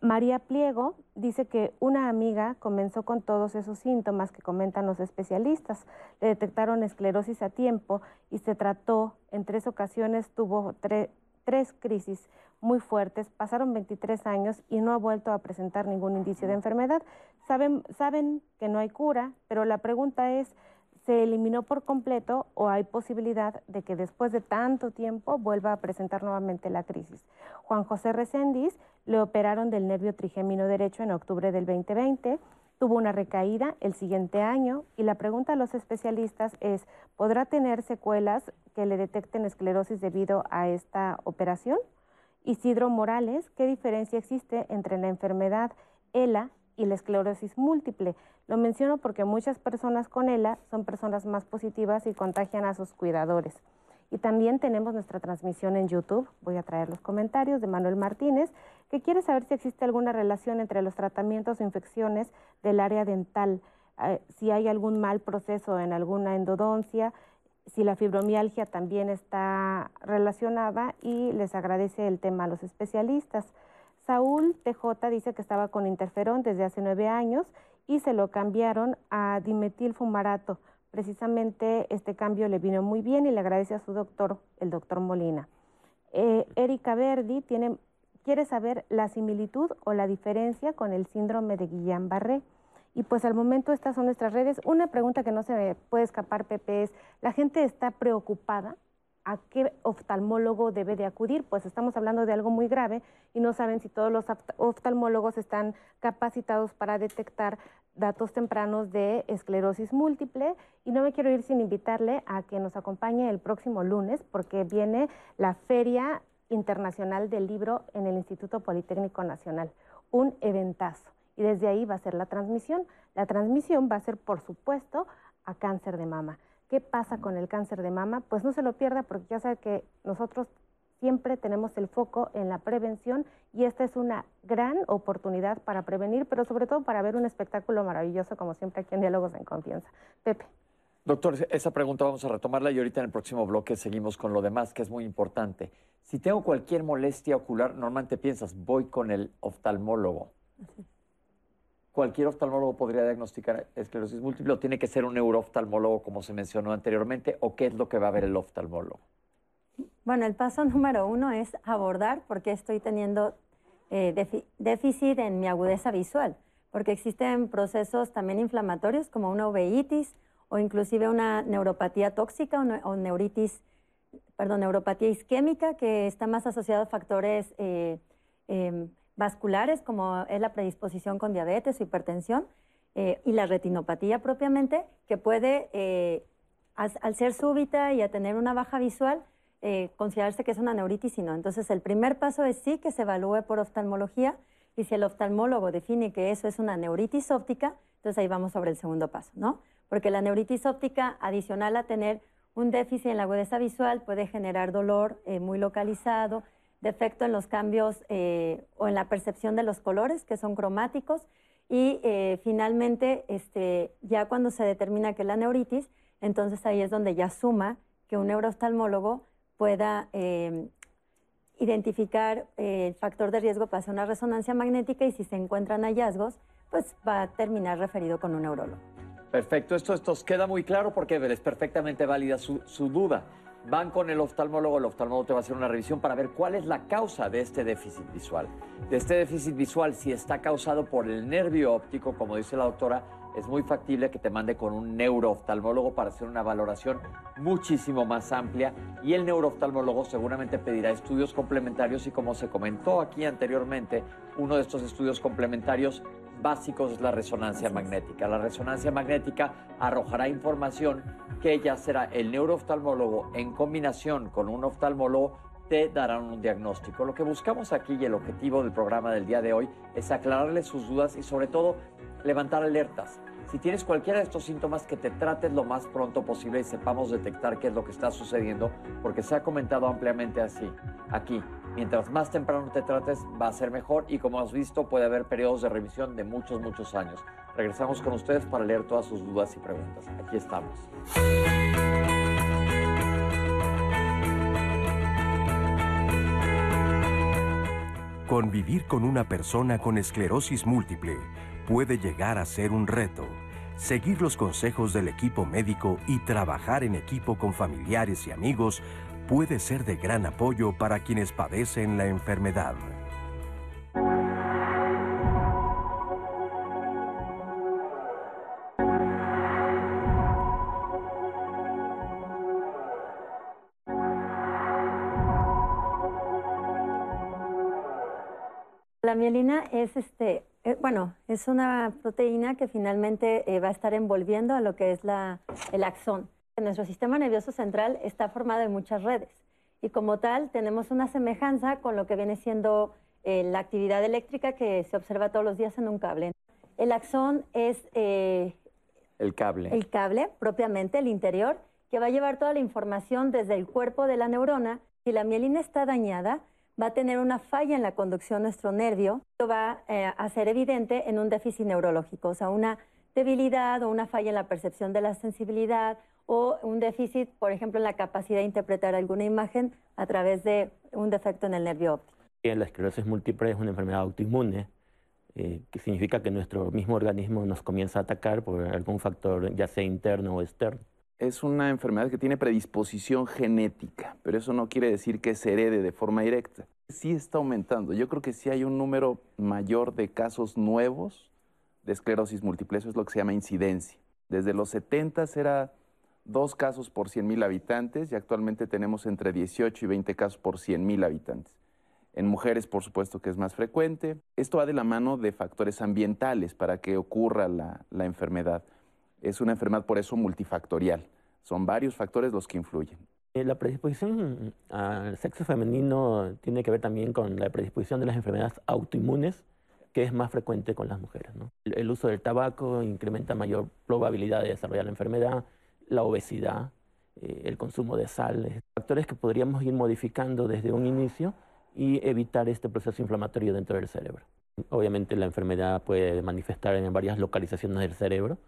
María Pliego dice que una amiga comenzó con todos esos síntomas que comentan los especialistas. Le detectaron esclerosis a tiempo y se trató, en tres ocasiones tuvo tres crisis muy fuertes, pasaron 23 años y no ha vuelto a presentar ningún indicio de enfermedad. Saben, saben que no hay cura, pero la pregunta es, ¿se eliminó por completo o hay posibilidad de que después de tanto tiempo vuelva a presentar nuevamente la crisis? Juan José Reséndiz le operaron del nervio trigémino derecho en octubre del 2020 tuvo una recaída el siguiente año y la pregunta a los especialistas es, ¿podrá tener secuelas que le detecten esclerosis debido a esta operación? Isidro Morales, ¿qué diferencia existe entre la enfermedad ELA y la esclerosis múltiple? Lo menciono porque muchas personas con ELA son personas más positivas y contagian a sus cuidadores. Y también tenemos nuestra transmisión en YouTube. Voy a traer los comentarios de Manuel Martínez, que quiere saber si existe alguna relación entre los tratamientos o infecciones del área dental, eh, si hay algún mal proceso en alguna endodoncia, si la fibromialgia también está relacionada y les agradece el tema a los especialistas. Saúl TJ dice que estaba con interferón desde hace nueve años y se lo cambiaron a dimetilfumarato. Precisamente este cambio le vino muy bien y le agradece a su doctor, el doctor Molina. Eh, Erika Verdi tiene, quiere saber la similitud o la diferencia con el síndrome de Guillain-Barré. Y pues al momento estas son nuestras redes. Una pregunta que no se puede escapar, Pepe, es, ¿la gente está preocupada a qué oftalmólogo debe de acudir, pues estamos hablando de algo muy grave y no saben si todos los oftalmólogos están capacitados para detectar datos tempranos de esclerosis múltiple y no me quiero ir sin invitarle a que nos acompañe el próximo lunes porque viene la Feria Internacional del Libro en el Instituto Politécnico Nacional, un eventazo y desde ahí va a ser la transmisión. La transmisión va a ser, por supuesto, a cáncer de mama. ¿Qué pasa con el cáncer de mama? Pues no se lo pierda porque ya sabe que nosotros siempre tenemos el foco en la prevención y esta es una gran oportunidad para prevenir, pero sobre todo para ver un espectáculo maravilloso como siempre aquí en Diálogos en Confianza. Pepe. Doctor, esa pregunta vamos a retomarla y ahorita en el próximo bloque seguimos con lo demás, que es muy importante. Si tengo cualquier molestia ocular, normalmente piensas, voy con el oftalmólogo cualquier oftalmólogo podría diagnosticar esclerosis múltiple o tiene que ser un neurooftalmólogo como se mencionó anteriormente o qué es lo que va a ver el oftalmólogo? Bueno, el paso número uno es abordar por qué estoy teniendo eh, déficit en mi agudeza visual, porque existen procesos también inflamatorios como una uveitis o inclusive una neuropatía tóxica o, neuritis, perdón, neuropatía isquémica que está más asociado a factores eh, em, vasculares, como es la predisposición con diabetes o hipertensión, eh, y la retinopatía propiamente, que puede, eh, al, ser súbita y a tener una baja visual, eh, considerarse que es una neuritis y no. Entonces, el primer paso es sí que se evalúe por oftalmología, y si el oftalmólogo define que eso es una neuritis óptica, entonces ahí vamos sobre el segundo paso, ¿no? Porque la neuritis óptica, adicional a tener un déficit en la agudeza visual, puede generar dolor muy localizado, defecto en los cambios eh, o en la percepción de los colores, que son cromáticos, y eh, finalmente, este, ya cuando se determina que es la neuritis, entonces ahí es donde ya suma que un neurooftalmólogo pueda eh, identificar el factor de riesgo para hacer una resonancia magnética y si se encuentran hallazgos, pues va a terminar referido con un neurólogo. Perfecto, esto, esto queda muy claro porque es perfectamente válida su, su duda van con el oftalmólogo, el oftalmólogo te va a hacer una revisión para ver cuál es la causa de este déficit visual. De este déficit visual, si está causado por el nervio óptico, como dice la doctora, es muy factible que te mande con un neurooftalmólogo para hacer una valoración muchísimo más amplia y el neurooftalmólogo seguramente pedirá estudios complementarios y como se comentó aquí anteriormente, uno de estos estudios complementarios básicos es la resonancia magnética. La resonancia magnética arrojará información que ya será el neurooftalmólogo en combinación con un oftalmólogo te darán un diagnóstico. Lo que buscamos aquí y el objetivo del programa del día de hoy es aclararles sus dudas y sobre todo levantar alertas. Si tienes cualquiera de estos síntomas, que te trates lo más pronto posible y sepamos detectar qué es lo que está sucediendo, porque se ha comentado ampliamente así, aquí. Mientras más temprano te trates, va a ser mejor y como has visto, puede haber periodos de revisión de muchos, muchos años. Regresamos con ustedes para leer todas sus dudas y preguntas. Aquí estamos. Convivir con una persona con esclerosis múltiple puede llegar a ser un reto. Seguir los consejos del equipo médico y trabajar en equipo con familiares y amigos puede ser de gran apoyo para quienes padecen la enfermedad. La mielina es este eh, bueno, es una proteína que finalmente eh, va a estar envolviendo a lo que es el axón. Nuestro sistema nervioso central está formado en muchas redes y como tal tenemos una semejanza con lo que viene siendo eh, la actividad eléctrica que se observa todos los días en un cable. El axón es... el cable. El cable, propiamente, el interior, que va a llevar toda la información desde el cuerpo de la neurona. Si la mielina está dañada, va a tener una falla en la conducción de nuestro nervio. Esto va eh, a ser evidente en un déficit neurológico, o sea, una debilidad o una falla en la percepción de la sensibilidad o un déficit, por ejemplo, en la capacidad de interpretar alguna imagen a través de un defecto en el nervio óptico. La esclerosis múltiple es una enfermedad autoinmune, eh, que significa que nuestro mismo organismo nos comienza a atacar por algún factor, ya sea interno o externo. Es una enfermedad que tiene predisposición genética, pero eso no quiere decir que se herede de forma directa. Sí está aumentando. Yo creo que sí hay un número mayor de casos nuevos de esclerosis múltiple. Eso es lo que se llama incidencia. Desde los 70 era dos casos por 100.000 habitantes y actualmente tenemos entre 18 y 20 casos por 100.000 habitantes. En mujeres, por supuesto que es más frecuente. Esto va de la mano de factores ambientales para que ocurra la, la enfermedad. Es una enfermedad por eso multifactorial. Son varios factores los que influyen. Eh, la predisposición al sexo femenino tiene que ver también con la predisposición de las enfermedades autoinmunes, que es más frecuente con las mujeres. El uso del tabaco incrementa mayor probabilidad de desarrollar la enfermedad, la obesidad, eh, el consumo de sal, factores que podríamos ir modificando desde un inicio y evitar este proceso inflamatorio dentro del cerebro. Obviamente la enfermedad puede manifestar en varias localizaciones del cerebro,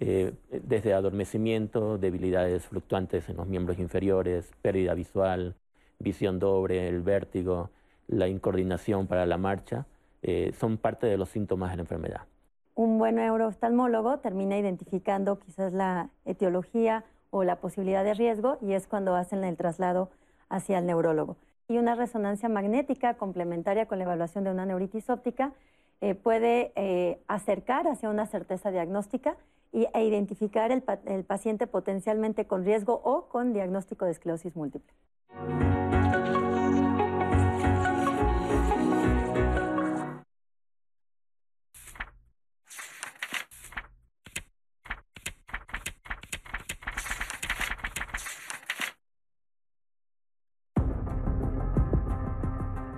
eh, desde adormecimiento, debilidades fluctuantes en los miembros inferiores, pérdida visual, visión doble, el vértigo, la incoordinación para la marcha, eh, son parte de los síntomas de la enfermedad un buen neurooftalmólogo termina identificando quizás la etiología o la posibilidad de riesgo y es cuando hacen el traslado hacia el neurólogo. Y una resonancia magnética complementaria con la evaluación de una neuritis óptica eh, puede eh, acercar hacia una certeza diagnóstica y, e identificar el paciente potencialmente con riesgo o con diagnóstico de esclerosis múltiple.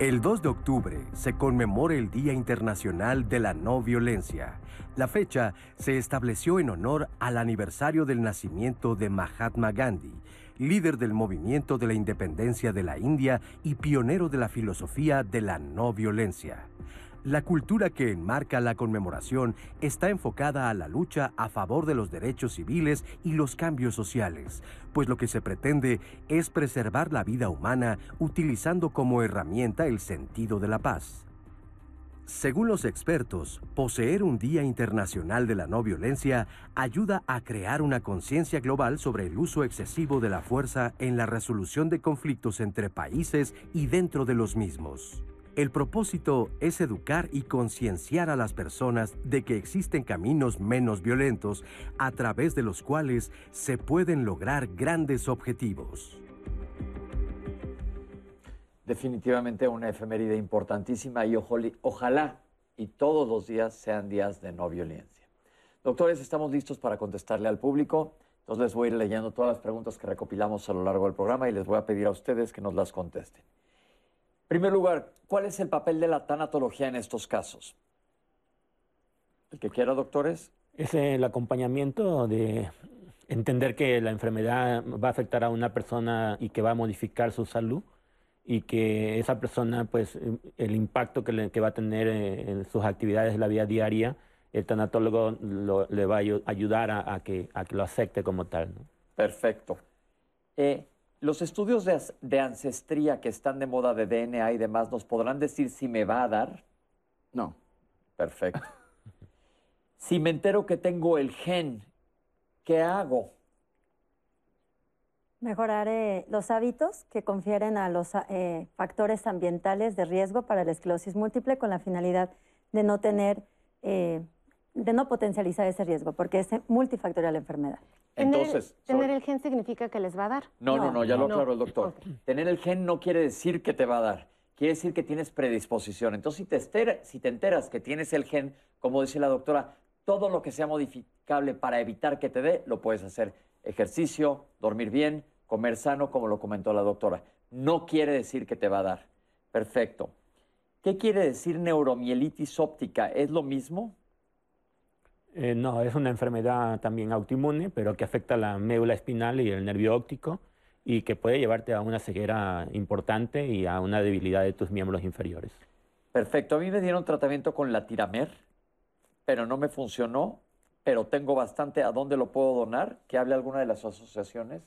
El 2 de octubre se conmemora el Día Internacional de la No Violencia. La fecha se estableció en honor al aniversario del nacimiento de Mahatma Gandhi, líder del movimiento de la independencia de la India y pionero de la filosofía de la no violencia. La cultura que enmarca la conmemoración está enfocada a la lucha a favor de los derechos civiles y los cambios sociales, pues lo que se pretende es preservar la vida humana utilizando como herramienta el sentido de la paz. Según los expertos, poseer un Día Internacional de la No Violencia ayuda a crear una conciencia global sobre el uso excesivo de la fuerza en la resolución de conflictos entre países y dentro de los mismos. El propósito es educar y concienciar a las personas de que existen caminos menos violentos a través de los cuales se pueden lograr grandes objetivos. Definitivamente una efeméride importantísima y ojalá y todos los días sean días de no violencia. Doctores, estamos listos para contestarle al público. Entonces les voy a ir leyendo todas las preguntas que recopilamos a lo largo del programa y les voy a pedir a ustedes que nos las contesten. En primer lugar, ¿cuál es el papel de la tanatología en estos casos? El que quiera, doctores. Es el acompañamiento de entender que la enfermedad va a afectar a una persona y que va a modificar su salud y que esa persona, pues, el impacto que, va a tener en sus actividades de la vida diaria, el tanatólogo le va a ayudar a, que, a que lo acepte como tal. Perfecto. Eh, los estudios de, ancestría que están de moda de DNA y demás, ¿nos podrán decir si me va a dar? No. Perfecto. <laughs> si me entero que tengo el gen, ¿qué hago? Mejorar eh, los hábitos que confieren a los eh, factores ambientales de riesgo para la esclerosis múltiple con la finalidad de no tener, eh, de no potencializar ese riesgo, porque es multifactorial la enfermedad. Entonces, ¿Tener, el gen significa que les va a dar? No, no, no, ya lo aclaró el doctor. Tener el gen no quiere decir que te va a dar, quiere decir que tienes predisposición. Entonces, si te, si te enteras que tienes el gen, como dice la doctora, todo lo que sea modificable para evitar que te dé, lo puedes hacer. Ejercicio, dormir bien, comer sano, como lo comentó la doctora. No quiere decir que te va a dar. Perfecto. ¿Qué quiere decir neuromielitis óptica? ¿Es lo mismo? Eh, no, es una enfermedad también autoinmune, pero que afecta la médula espinal y el nervio óptico y que puede llevarte a una ceguera importante y a una debilidad de tus miembros inferiores. Perfecto. A mí me dieron tratamiento con la tiramer, pero no me funcionó, pero tengo bastante. ¿A dónde lo puedo donar? ¿Que hable alguna de las asociaciones?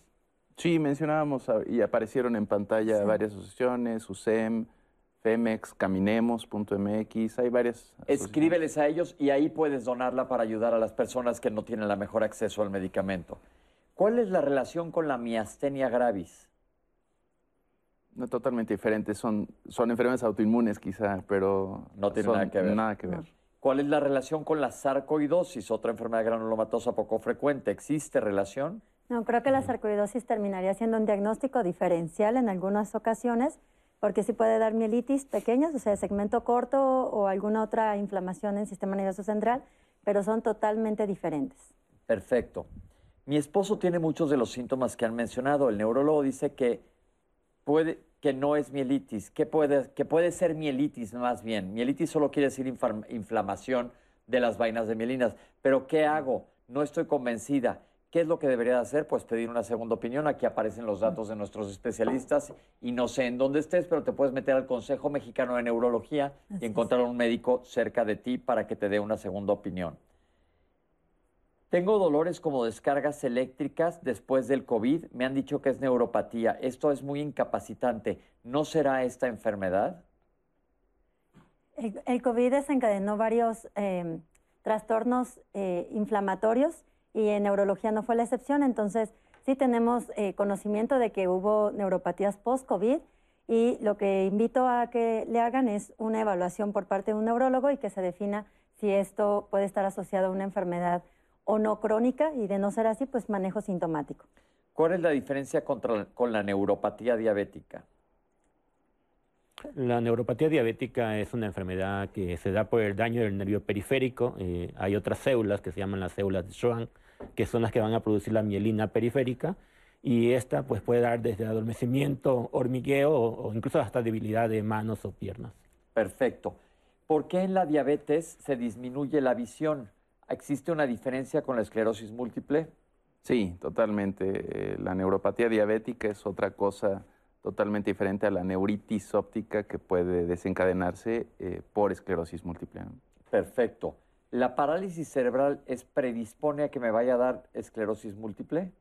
Sí, mencionábamos y aparecieron en pantalla varias asociaciones, USEM, Femex, Caminemos.mx, hay varias. Escríbeles a ellos y ahí puedes donarla para ayudar a las personas que no tienen la mejor acceso al medicamento. ¿Cuál es la relación con la miastenia gravis? No, totalmente diferente. Son, son enfermedades autoinmunes quizá, pero no tiene nada que ver. Nada que ver. ¿Cuál es la relación con la sarcoidosis, otra enfermedad granulomatosa poco frecuente? ¿Existe relación? No, creo que la sarcoidosis terminaría siendo un diagnóstico diferencial en algunas ocasiones, porque sí puede dar mielitis pequeñas, o sea, segmento corto o alguna otra inflamación en el sistema nervioso central, pero son totalmente diferentes. Perfecto. Mi esposo tiene muchos de los síntomas que han mencionado. El neurólogo dice que puede que no es mielitis, que puede, que puede ser mielitis más bien. Mielitis solo quiere decir inflamación de las vainas de mielinas. Pero ¿qué hago? No estoy convencida. ¿Qué es lo que debería hacer? Pues pedir una segunda opinión. Aquí aparecen los datos de nuestros especialistas y no sé en dónde estés, pero te puedes meter al Consejo Mexicano de Neurología y encontrar un médico cerca de ti para que te dé una segunda opinión. Tengo dolores como descargas eléctricas después del COVID. Me han dicho que es neuropatía. Esto es muy incapacitante. ¿No será esta enfermedad? El, COVID desencadenó varios eh, trastornos eh, inflamatorios y en neurología no fue la excepción, entonces sí tenemos eh, conocimiento de que hubo neuropatías post-COVID y lo que invito a que le hagan es una evaluación por parte de un neurólogo y que se defina si esto puede estar asociado a una enfermedad o no crónica y de no ser así, pues manejo sintomático. ¿Cuál es la diferencia con la neuropatía diabética? La neuropatía diabética es una enfermedad que se da por el daño del nervio periférico. Eh, hay otras células que se llaman las células de Schwann, que son las que van a producir la mielina periférica. Y esta pues, puede dar desde adormecimiento, hormigueo o, incluso hasta debilidad de manos o piernas. Perfecto. ¿Por qué en la diabetes se disminuye la visión? ¿Existe una diferencia con la esclerosis múltiple? Sí, totalmente. Eh, la neuropatía diabética es otra cosa totalmente diferente a la neuritis óptica que puede desencadenarse eh, por esclerosis múltiple. Perfecto. ¿La parálisis cerebral es predispone a que me vaya a dar esclerosis múltiple?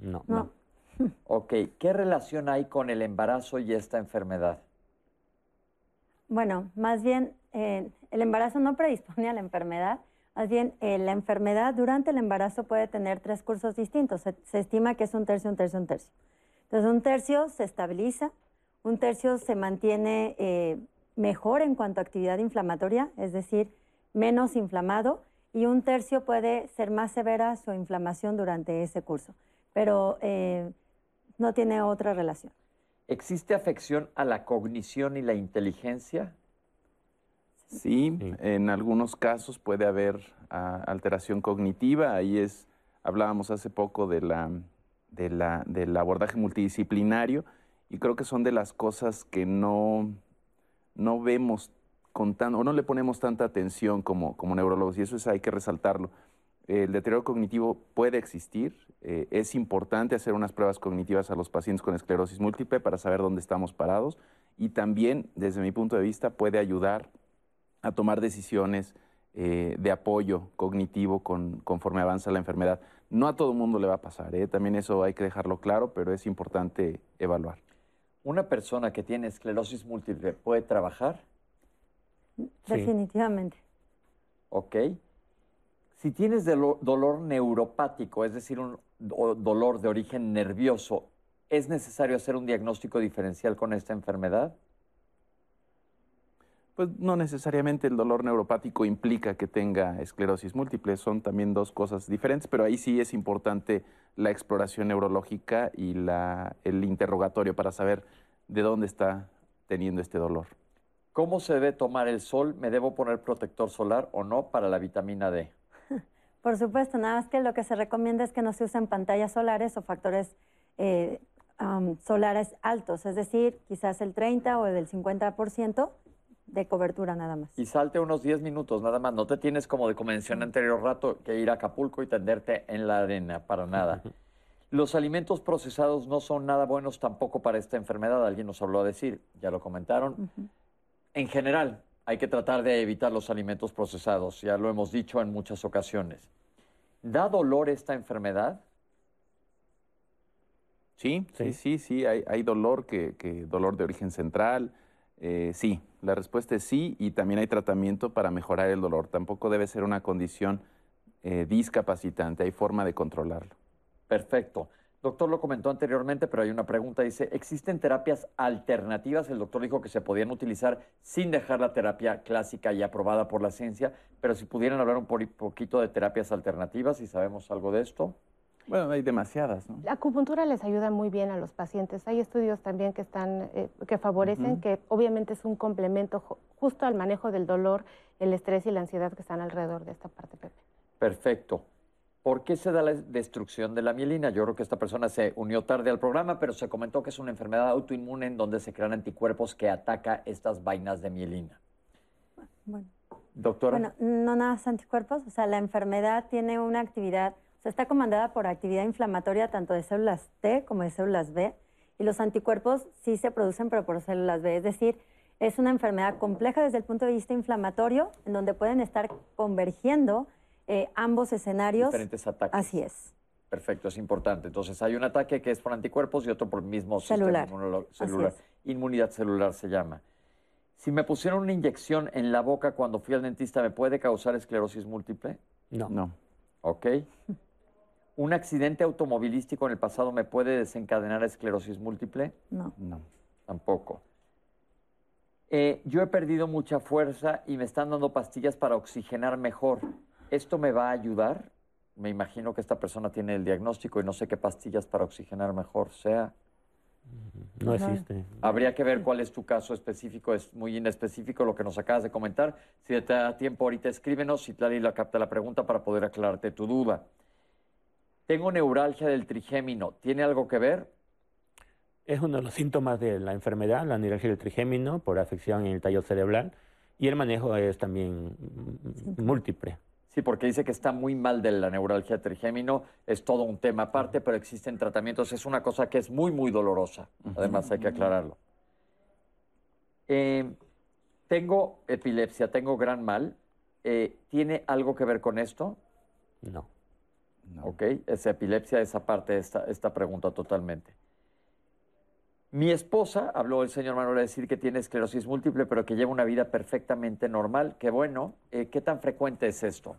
No. No. <laughs> ok, ¿qué relación hay con el embarazo y esta enfermedad? Bueno, más bien eh, el embarazo no predispone a la enfermedad, más bien eh, la enfermedad durante el embarazo puede tener tres cursos distintos. se estima que es un tercio, un tercio, un tercio. Entonces, un tercio se estabiliza, un tercio se mantiene eh, mejor en cuanto a actividad inflamatoria, es decir, menos inflamado, y un tercio puede ser más severa su inflamación durante ese curso, pero eh, no tiene otra relación. ¿Existe afección a la cognición y la inteligencia? Sí, en algunos casos puede haber ah, alteración cognitiva. Ahí es, hablábamos hace poco de la de la, del abordaje multidisciplinario y creo que son de las cosas que no, no vemos o no le ponemos tanta atención como, como neurólogos y eso es, hay que resaltarlo. El deterioro cognitivo puede existir, eh, es importante hacer unas pruebas cognitivas a los pacientes con esclerosis múltiple para saber dónde estamos parados y también, desde mi punto de vista, puede ayudar a tomar decisiones eh, de apoyo cognitivo con, conforme avanza la enfermedad. No a todo el mundo le va a pasar, ¿eh? también eso hay que dejarlo claro, pero es importante evaluar. ¿Una persona que tiene esclerosis múltiple puede trabajar? Definitivamente. Ok. Si tienes dolor neuropático, es decir, un dolor de origen nervioso, ¿es necesario hacer un diagnóstico diferencial con esta enfermedad? Pues no necesariamente el dolor neuropático implica que tenga esclerosis múltiple, son también dos cosas diferentes, pero ahí sí es importante la exploración neurológica y la, el interrogatorio para saber de dónde está teniendo este dolor. ¿Cómo se debe tomar el sol? ¿Me debo poner protector solar o no para la vitamina D? <laughs> Por supuesto, nada más que lo que se recomienda es que no se usen pantallas solares o factores eh, solares altos, es decir, quizás el 30 o el 50% de cobertura nada más. Y salte unos 10 minutos nada más. No te tienes, como de convención anterior rato, que ir a Acapulco y tenderte en la arena, para nada. <laughs> Los alimentos procesados no son nada buenos tampoco para esta enfermedad. Alguien nos habló a decir, ya lo comentaron. En general, hay que tratar de evitar los alimentos procesados. Ya lo hemos dicho en muchas ocasiones. ¿Da dolor esta enfermedad? Sí, sí, sí, sí, hay, hay dolor, que, que dolor de origen central. Eh, sí, la respuesta es sí y también hay tratamiento para mejorar el dolor. Tampoco debe ser una condición eh, discapacitante, hay forma de controlarlo. Perfecto. Doctor lo comentó anteriormente, pero hay una pregunta. Dice, ¿existen terapias alternativas? El doctor dijo que se podían utilizar sin dejar la terapia clásica y aprobada por la ciencia, pero si pudieran hablar un poquito de terapias alternativas, si sabemos algo de esto. Bueno, hay demasiadas, ¿no? La acupuntura les ayuda muy bien a los pacientes. Hay estudios también que están eh, que favorecen, que obviamente es un complemento justo al manejo del dolor, el estrés y la ansiedad que están alrededor de esta parte, Pepe. Perfecto. ¿Por qué se da la destrucción de la mielina? Yo creo que esta persona se unió tarde al programa, pero se comentó que es una enfermedad autoinmune en donde se crean anticuerpos que ataca estas vainas de mielina. Bueno. Doctora. Bueno, no nada más anticuerpos, o sea, la enfermedad tiene una actividad está comandada por actividad inflamatoria tanto de células T como de células B. Y los anticuerpos sí se producen pero por células B. Es decir, es una enfermedad compleja desde el punto de vista inflamatorio, en donde pueden estar convergiendo eh, ambos escenarios. Diferentes ataques. Así es. Perfecto, es importante. Entonces hay un ataque que es por anticuerpos y otro por el mismo celular. sistema celular. Inmunidad celular se llama. Si me pusieron una inyección en la boca cuando fui al dentista, ¿me puede causar esclerosis múltiple? No. No. Ok. ¿Un accidente automovilístico en el pasado me puede desencadenar esclerosis múltiple? No. No. Tampoco. Eh, yo he perdido mucha fuerza y me están dando pastillas para oxigenar mejor. ¿Esto me va a ayudar? Me imagino que esta persona tiene el diagnóstico y no sé qué pastillas para oxigenar mejor sea. No existe. Habría que ver cuál es tu caso específico, es muy inespecífico lo que nos acabas de comentar. Si te da tiempo ahorita, escríbenos y Tlali la capta la pregunta para poder aclararte tu duda. Tengo neuralgia del trigémino. ¿Tiene algo que ver? Es uno de los síntomas de la enfermedad, la neuralgia del trigémino, por afección en el tallo cerebral. Y el manejo es también múltiple. Sí, porque dice que está muy mal de la neuralgia trigémino, es todo un tema aparte, pero existen tratamientos, es una cosa que es muy, muy dolorosa, además hay que aclararlo. Eh, tengo epilepsia, tengo gran mal, eh, ¿tiene algo que ver con esto? No. ¿Ok? Es epilepsia, esa parte de esta, esta pregunta totalmente. Mi esposa, habló el señor Manuel a decir que tiene esclerosis múltiple, pero que lleva una vida perfectamente normal. Qué bueno. Eh, ¿Qué tan frecuente es esto?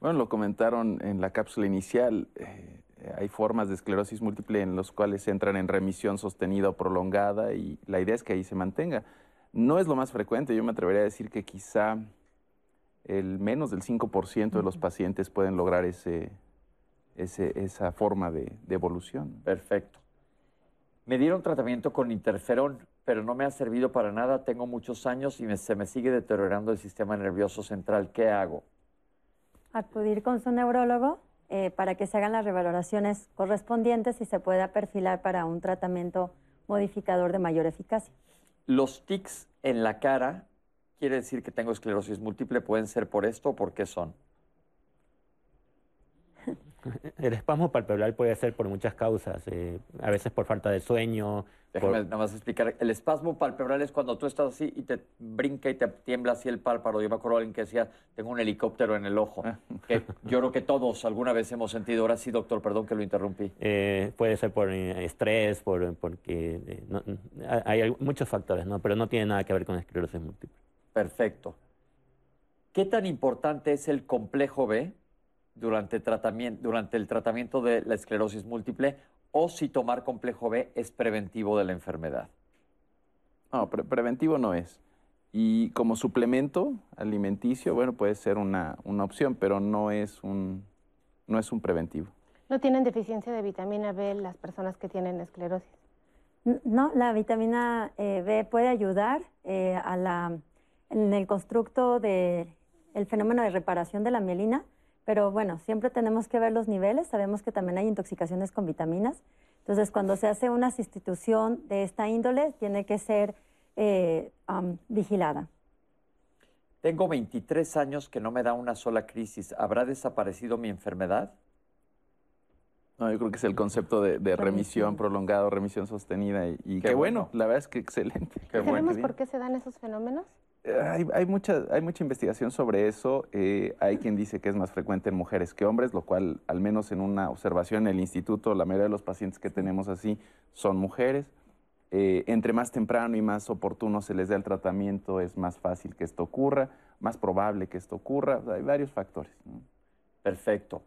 Bueno, lo comentaron en la cápsula inicial. Eh, hay formas de esclerosis múltiple en las cuales entran en remisión sostenida o prolongada y la idea es que ahí se mantenga. No es lo más frecuente, yo me atrevería a decir que quizá el menos del 5% de los pacientes pueden lograr ese, esa forma de, evolución. Perfecto. Me dieron tratamiento con interferón, pero no me ha servido para nada. Tengo muchos años y se me sigue deteriorando el sistema nervioso central. ¿Qué hago? Acudir con su neurólogo eh, para que se hagan las revaloraciones correspondientes y se pueda perfilar para un tratamiento modificador de mayor eficacia. Los tics en la cara quiere decir que tengo esclerosis múltiple, ¿pueden ser por esto o por qué son? <laughs> El espasmo palpebral puede ser por muchas causas, eh, a veces por falta de sueño. Déjame nada más explicar. El espasmo palpebral es cuando tú estás así y te brinca y te tiembla así el párpado. Yo me acuerdo de alguien que decía, tengo un helicóptero en el ojo. Ah. que yo creo que todos alguna vez hemos sentido. Ahora sí, doctor, perdón que lo interrumpí. Eh, puede ser por eh, estrés, por, porque hay muchos factores, ¿no? pero no tiene nada que ver con esclerosis múltiple. Perfecto. ¿Qué tan importante es el complejo B durante, tratamiento, durante el tratamiento de la esclerosis múltiple o si tomar complejo B es preventivo de la enfermedad? No, preventivo no es. Y como suplemento alimenticio, bueno, puede ser una, una, opción, pero no es, un, no es un preventivo. ¿No tienen deficiencia de vitamina B las personas que tienen esclerosis? No, la vitamina eh, B puede ayudar eh, a la en el constructo del fenómeno de reparación de la mielina, pero bueno, siempre tenemos que ver los niveles, sabemos que también hay intoxicaciones con vitaminas, entonces cuando se hace una sustitución de esta índole tiene que ser eh, um, vigilada. Tengo 23 años que no me da una sola crisis. ¿Habrá desaparecido mi enfermedad? No, yo creo que es el concepto de, de remisión prolongada, remisión sostenida. Y, y qué, bueno. la verdad es que excelente. Qué bueno. ¿Sabemos por qué se dan esos fenómenos? Hay, hay mucha, hay mucha investigación sobre eso. Eh, hay quien dice que es más frecuente en mujeres que hombres, lo cual, al menos en una observación en el instituto, la mayoría de los pacientes que tenemos así son mujeres. Eh, entre más temprano y más oportuno se les dé el tratamiento, es más fácil que esto ocurra, más probable que esto ocurra. O sea, hay varios factores. ¿no? Perfecto.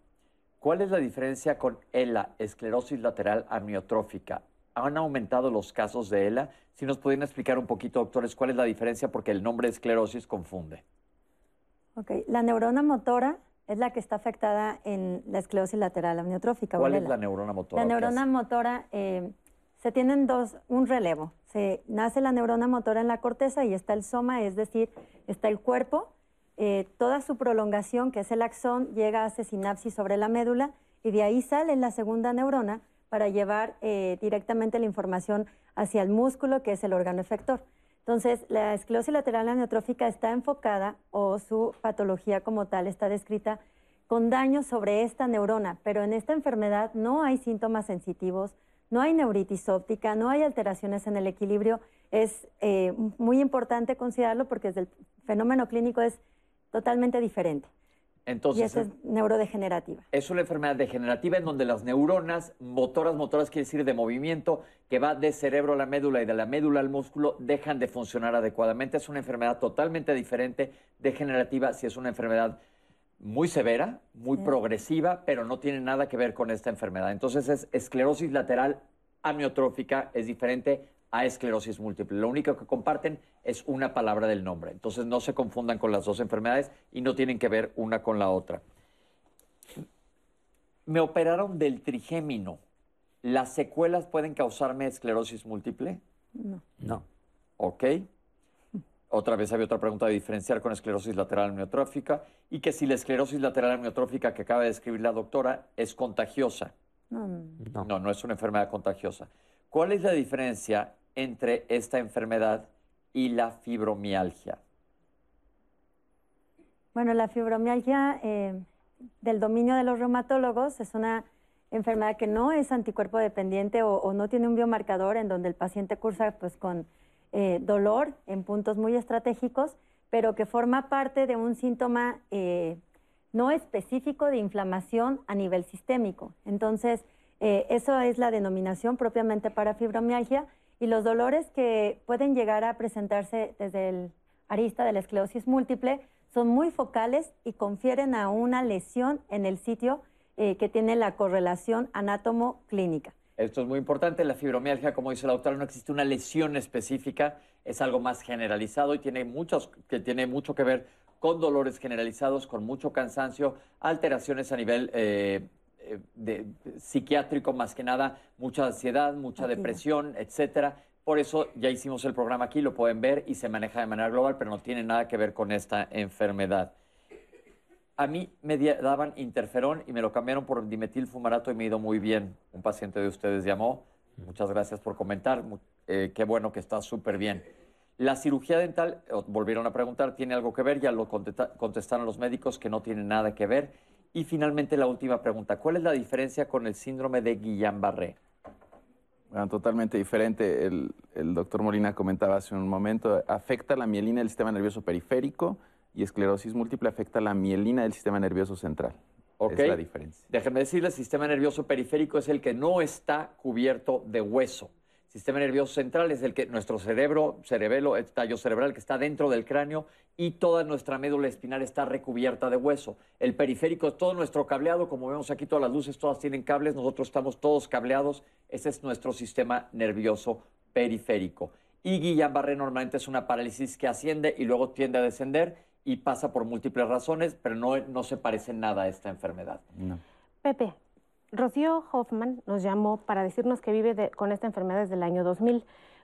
¿Cuál es la diferencia con ELA, esclerosis lateral amiotrófica? ¿Han aumentado los casos de ELA? Si nos pudieran explicar un poquito, doctores, cuál es la diferencia, porque el nombre esclerosis confunde. Ok, la neurona motora es la que está afectada en la esclerosis lateral amiotrófica. o ¿Cuál es la neurona motora? La ¿Qué neurona motora, eh, se tienen dos, un relevo. Se nace la neurona motora en la corteza y está el soma, es decir, está el cuerpo. eh, toda su prolongación, que es el axón, llega, hace sinapsis sobre la médula y de ahí sale la segunda neurona para llevar eh, directamente la información hacia el músculo, que es el órgano efector. Entonces, la esclerosis lateral amiotrófica está enfocada o su patología como tal está descrita con daño sobre esta neurona, pero en esta enfermedad no hay síntomas sensitivos, no hay neuritis óptica, no hay alteraciones en el equilibrio. Es eh, muy importante considerarlo porque desde el fenómeno clínico es totalmente diferente. Y Entonces, esta es neurodegenerativa. es una enfermedad degenerativa en donde las neuronas motoras, motoras quiere decir de movimiento, que va de cerebro a la médula y de la médula al músculo, dejan de funcionar adecuadamente. Es una enfermedad totalmente diferente, degenerativa, si es una enfermedad muy severa, muy progresiva, pero no tiene nada que ver con esta enfermedad. Entonces es esclerosis lateral amiotrófica, es diferente a esclerosis múltiple. Lo único que comparten es una palabra del nombre. Entonces no se confundan con las dos enfermedades y no tienen que ver una con la otra. Me operaron del trigémino. ¿Las secuelas pueden causarme esclerosis múltiple? No. No. Ok. Otra vez había otra pregunta de diferenciar con esclerosis lateral amiotrófica y que si la esclerosis lateral amiotrófica que acaba de describir la doctora es contagiosa. No, no. No. No, no es una enfermedad contagiosa. ¿Cuál es la diferencia entre esta enfermedad y la fibromialgia? Bueno, la fibromialgia eh, del dominio de los reumatólogos es una enfermedad que no es anticuerpo dependiente o, no tiene un biomarcador en donde el paciente cursa pues, con eh, dolor en puntos muy estratégicos, pero que forma parte de un síntoma eh, no específico de inflamación a nivel sistémico. Entonces, eh, eso es la denominación propiamente para fibromialgia y los dolores que pueden llegar a presentarse desde el arista de la esclerosis múltiple son muy focales y confieren a una lesión en el sitio eh, que tiene la correlación anátomo-clínica. Esto es muy importante. La fibromialgia, como dice la doctora, no existe una lesión específica, es algo más generalizado y tiene, muchos, que tiene mucho que ver con dolores generalizados, con mucho cansancio, alteraciones a nivel eh, eh, de- psiquiátrico más que nada, mucha ansiedad, mucha depresión, etcétera. Por eso ya hicimos el programa aquí, lo pueden ver y se maneja de manera global, pero no tiene nada que ver con esta enfermedad. A mí me daban interferón y me lo cambiaron por dimetilfumarato y me ha ido muy bien. Un paciente de ustedes llamó. Muchas gracias por comentar. Eh, qué bueno que está súper bien. La cirugía dental, volvieron a preguntar, ¿tiene algo que ver? Ya lo contesta- contestaron los médicos que no tiene nada que ver. Y finalmente la última pregunta, ¿cuál es la diferencia con el síndrome de Guillain-Barré? Bueno, totalmente diferente. El, el doctor Molina comentaba hace un momento, afecta la mielina del sistema nervioso periférico y esclerosis múltiple afecta la mielina del sistema nervioso central. Ok. Es la diferencia. Déjenme decirles, el sistema nervioso periférico es el que no está cubierto de hueso. Sistema nervioso central es el que nuestro cerebro, cerebelo, el tallo cerebral que está dentro del cráneo y toda nuestra médula espinal está recubierta de hueso. El periférico es todo nuestro cableado, como vemos aquí todas las luces, todas tienen cables, nosotros estamos todos cableados. Ese es nuestro sistema nervioso periférico. Y Guillain-Barré normalmente es una parálisis que asciende y luego tiende a descender y pasa por múltiples razones, pero no, no se parece nada a esta enfermedad. No. Pepe, Rocío Hoffman nos llamó para decirnos que vive de- con esta enfermedad desde el año 2000.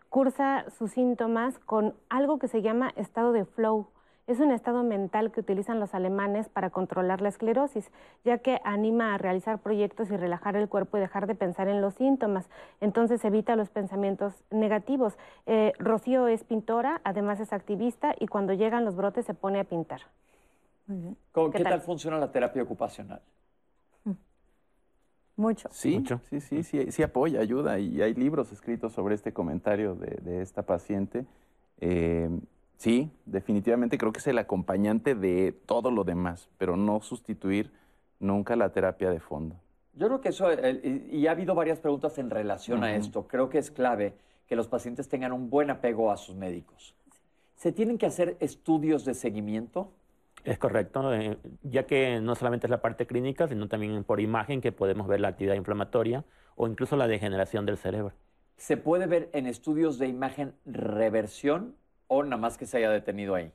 Cursa sus síntomas con algo que se llama estado de flow. Es un estado mental que utilizan los alemanes para controlar la esclerosis, ya que anima a realizar proyectos y relajar el cuerpo y dejar de pensar en los síntomas. Entonces evita los pensamientos negativos. Eh, Rocío es pintora, además es activista y cuando llegan los brotes se pone a pintar. ¿Qué, tal? funciona la terapia ocupacional? Mucho. Sí, sí, sí, sí, sí apoya, ayuda. Y hay libros escritos sobre este comentario de, esta paciente. Eh, sí, definitivamente creo que es el acompañante de todo lo demás, pero no sustituir nunca la terapia de fondo. Yo creo que eso, y ha habido varias preguntas en relación a esto, creo que es clave que los pacientes tengan un buen apego a sus médicos. ¿Se tienen que hacer estudios de seguimiento? Es correcto, eh, ya que no solamente es la parte clínica, sino también por imagen que podemos ver la actividad inflamatoria o incluso la degeneración del cerebro. ¿Se puede ver en estudios de imagen reversión o nada más que se haya detenido ahí?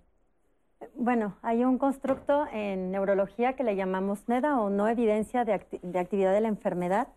Bueno, hay un constructo en neurología que le llamamos NEDA o no evidencia de, actividad de la enfermedad,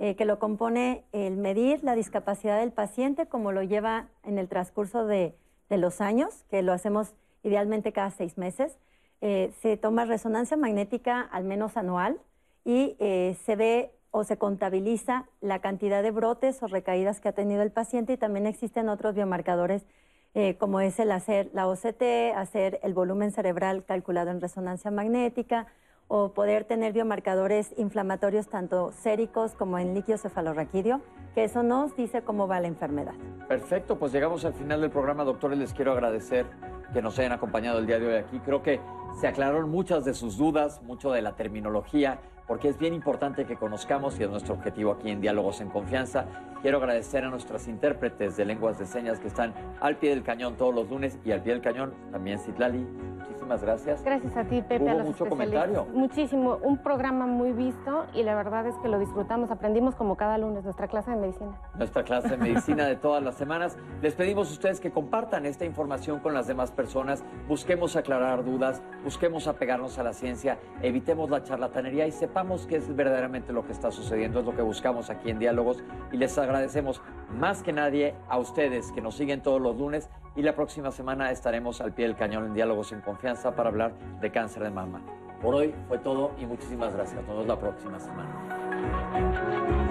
eh, que lo compone el medir la discapacidad del paciente como lo lleva en el transcurso de los años, que lo hacemos idealmente cada seis meses eh, se toma resonancia magnética al menos anual y eh, se ve o se contabiliza la cantidad de brotes o recaídas que ha tenido el paciente y también existen otros biomarcadores eh, como es el hacer la OCT, hacer el volumen cerebral calculado en resonancia magnética o poder tener biomarcadores inflamatorios tanto séricos como en líquido cefalorraquídeo, que eso nos dice cómo va la enfermedad. Perfecto, pues llegamos al final del programa, doctores, les quiero agradecer que nos hayan acompañado el día de hoy aquí. Creo que se aclararon muchas de sus dudas, mucho de la terminología, porque es bien importante que conozcamos y es nuestro objetivo aquí en Diálogos en Confianza. Quiero agradecer a nuestras intérpretes de lenguas de señas que están al pie del cañón todos los lunes y al pie del cañón también Citlali. Muchísimas gracias. Gracias a ti, Pepe. Hubo mucho comentario. Muchísimo. Un programa muy visto y la verdad es que lo disfrutamos. Aprendimos como cada lunes nuestra clase de medicina. Nuestra clase de medicina de todas las semanas. Les pedimos a ustedes que compartan esta información con las demás personas. Busquemos aclarar dudas, busquemos apegarnos a la ciencia, evitemos la charlatanería y sepamos qué es verdaderamente lo que está sucediendo. Es lo que buscamos aquí en Diálogos y les agradecemos más que nadie a ustedes que nos siguen todos los lunes y la próxima semana estaremos al pie del cañón en Diálogos en Confianza para hablar de cáncer de mama. Por hoy fue todo y muchísimas gracias. Nos vemos la próxima semana.